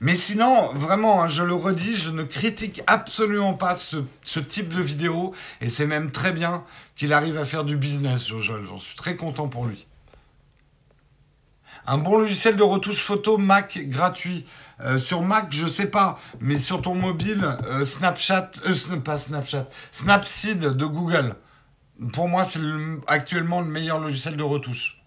Mais sinon, vraiment, hein, je le redis, je ne critique absolument pas ce, type de vidéo. Et c'est même très bien qu'il arrive à faire du business, Jojol. J'en suis très content pour lui. Un bon logiciel de retouche photo Mac gratuit. Euh, sur Mac, je sais pas, mais sur ton mobile, euh, Snapchat, euh, pas Snapchat, Snapseed de Google. Pour moi, c'est actuellement le meilleur logiciel de retouche.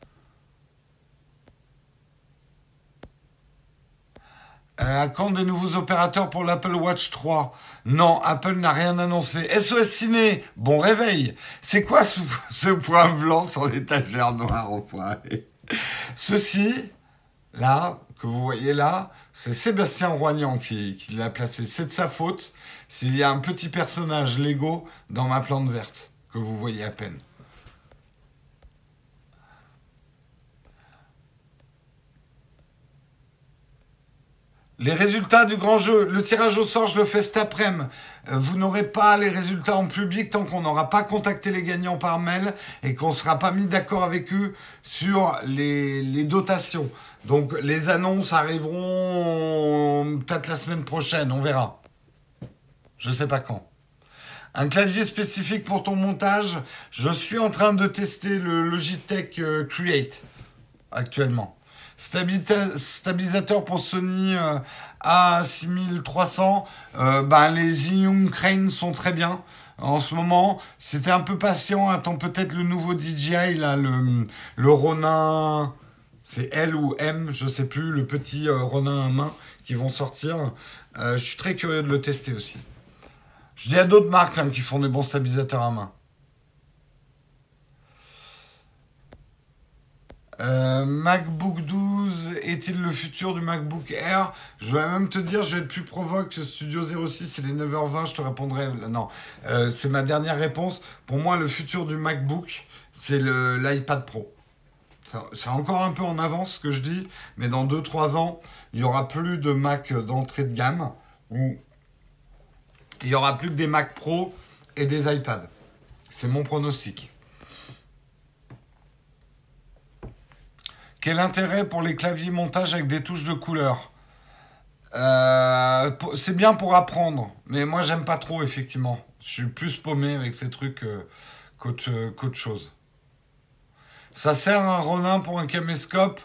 À quand des nouveaux opérateurs pour l'Apple Watch 3 Non, Apple n'a rien annoncé. SOS Ciné, bon réveil. C'est quoi ce, point blanc sur l'étagère noire au poids Ceci, là, que vous voyez là, c'est Sébastien Roignan qui, l'a placé. C'est de sa faute s'il y a un petit personnage Lego dans ma plante verte, que vous voyez à peine. Les résultats du grand jeu, le tirage au sort, je le fais cet après-midi. Euh, vous n'aurez pas les résultats en public tant qu'on n'aura pas contacté les gagnants par mail et qu'on ne sera pas mis d'accord avec eux sur les, les, dotations. Donc les annonces arriveront peut-être la semaine prochaine, on verra. Je ne sais pas quand. Un clavier spécifique pour ton montage, je suis en train de tester le Logitech euh, Create actuellement. Stabilisateur pour Sony euh, A6300. Euh, bah, les Xeon Crane sont très bien en ce moment. C'était un peu patient. Attends peut-être le nouveau DJI, le Ronin. C'est L ou M, je sais plus, le petit euh, Ronin à main qui vont sortir. je suis très curieux de le tester aussi. Je dis à d'autres marques hein, qui font des bons stabilisateurs à main. Euh, MacBook 12 est-il le futur du MacBook Air? Je vais même te dire, je vais être plus provoque. Studio 06, c'est les 9h20, je te répondrai. Non, euh, c'est ma dernière réponse. Pour moi, le futur du MacBook, c'est l'iPad Pro. C'est encore un peu en avance ce que je dis, mais dans 2-3 ans, il n'y aura plus de Mac d'entrée de gamme. il n'y aura plus que des Mac Pro et des iPads. C'est mon pronostic. Quel intérêt pour les claviers montage avec des touches de couleur? Euh, c'est bien pour apprendre, mais moi j'aime pas trop effectivement. Je suis plus paumé avec ces trucs euh, qu'autre chose. Ça sert un Ronin pour un caméscope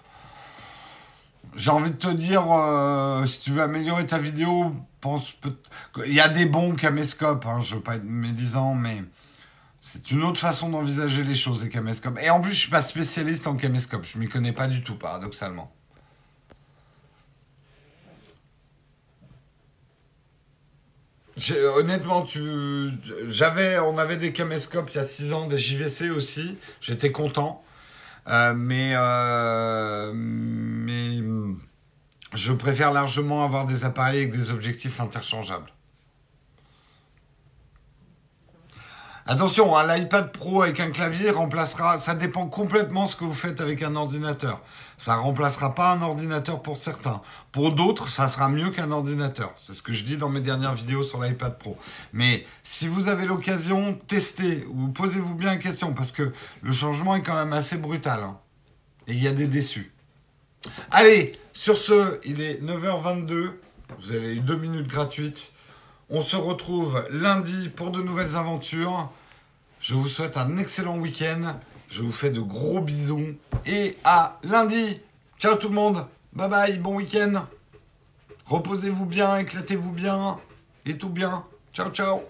J'ai envie de te dire, euh, si tu veux améliorer ta vidéo, pense il y a des bons caméscopes. Hein, je veux pas être médisant, mais c'est une autre façon d'envisager les choses les caméscopes. Et en plus, je suis pas spécialiste en caméscope. Je m'y connais pas du tout, paradoxalement. Honnêtement, tu, j'avais, on avait des caméscopes il y a 6 ans, des JVC aussi. J'étais content, mais euh, mais je préfère largement avoir des appareils avec des objectifs interchangeables. Attention, hein, l'iPad Pro avec un clavier remplacera, ça dépend complètement ce que vous faites avec un ordinateur. Ça remplacera pas un ordinateur pour certains. Pour d'autres, ça sera mieux qu'un ordinateur. C'est ce que je dis dans mes dernières vidéos sur l'iPad Pro. Mais si vous avez l'occasion, testez ou posez-vous bien une question parce que le changement est quand même assez brutal. Hein. Et il y a des déçus. Allez, sur ce, il est 9h22. Vous avez eu deux minutes gratuites. On se retrouve lundi pour de nouvelles aventures. Je vous souhaite un excellent week-end. Je vous fais de gros bisous. Et à lundi. Ciao tout le monde. Bye bye. Bon week-end. Reposez-vous bien, éclatez-vous bien. Et tout bien. Ciao, ciao.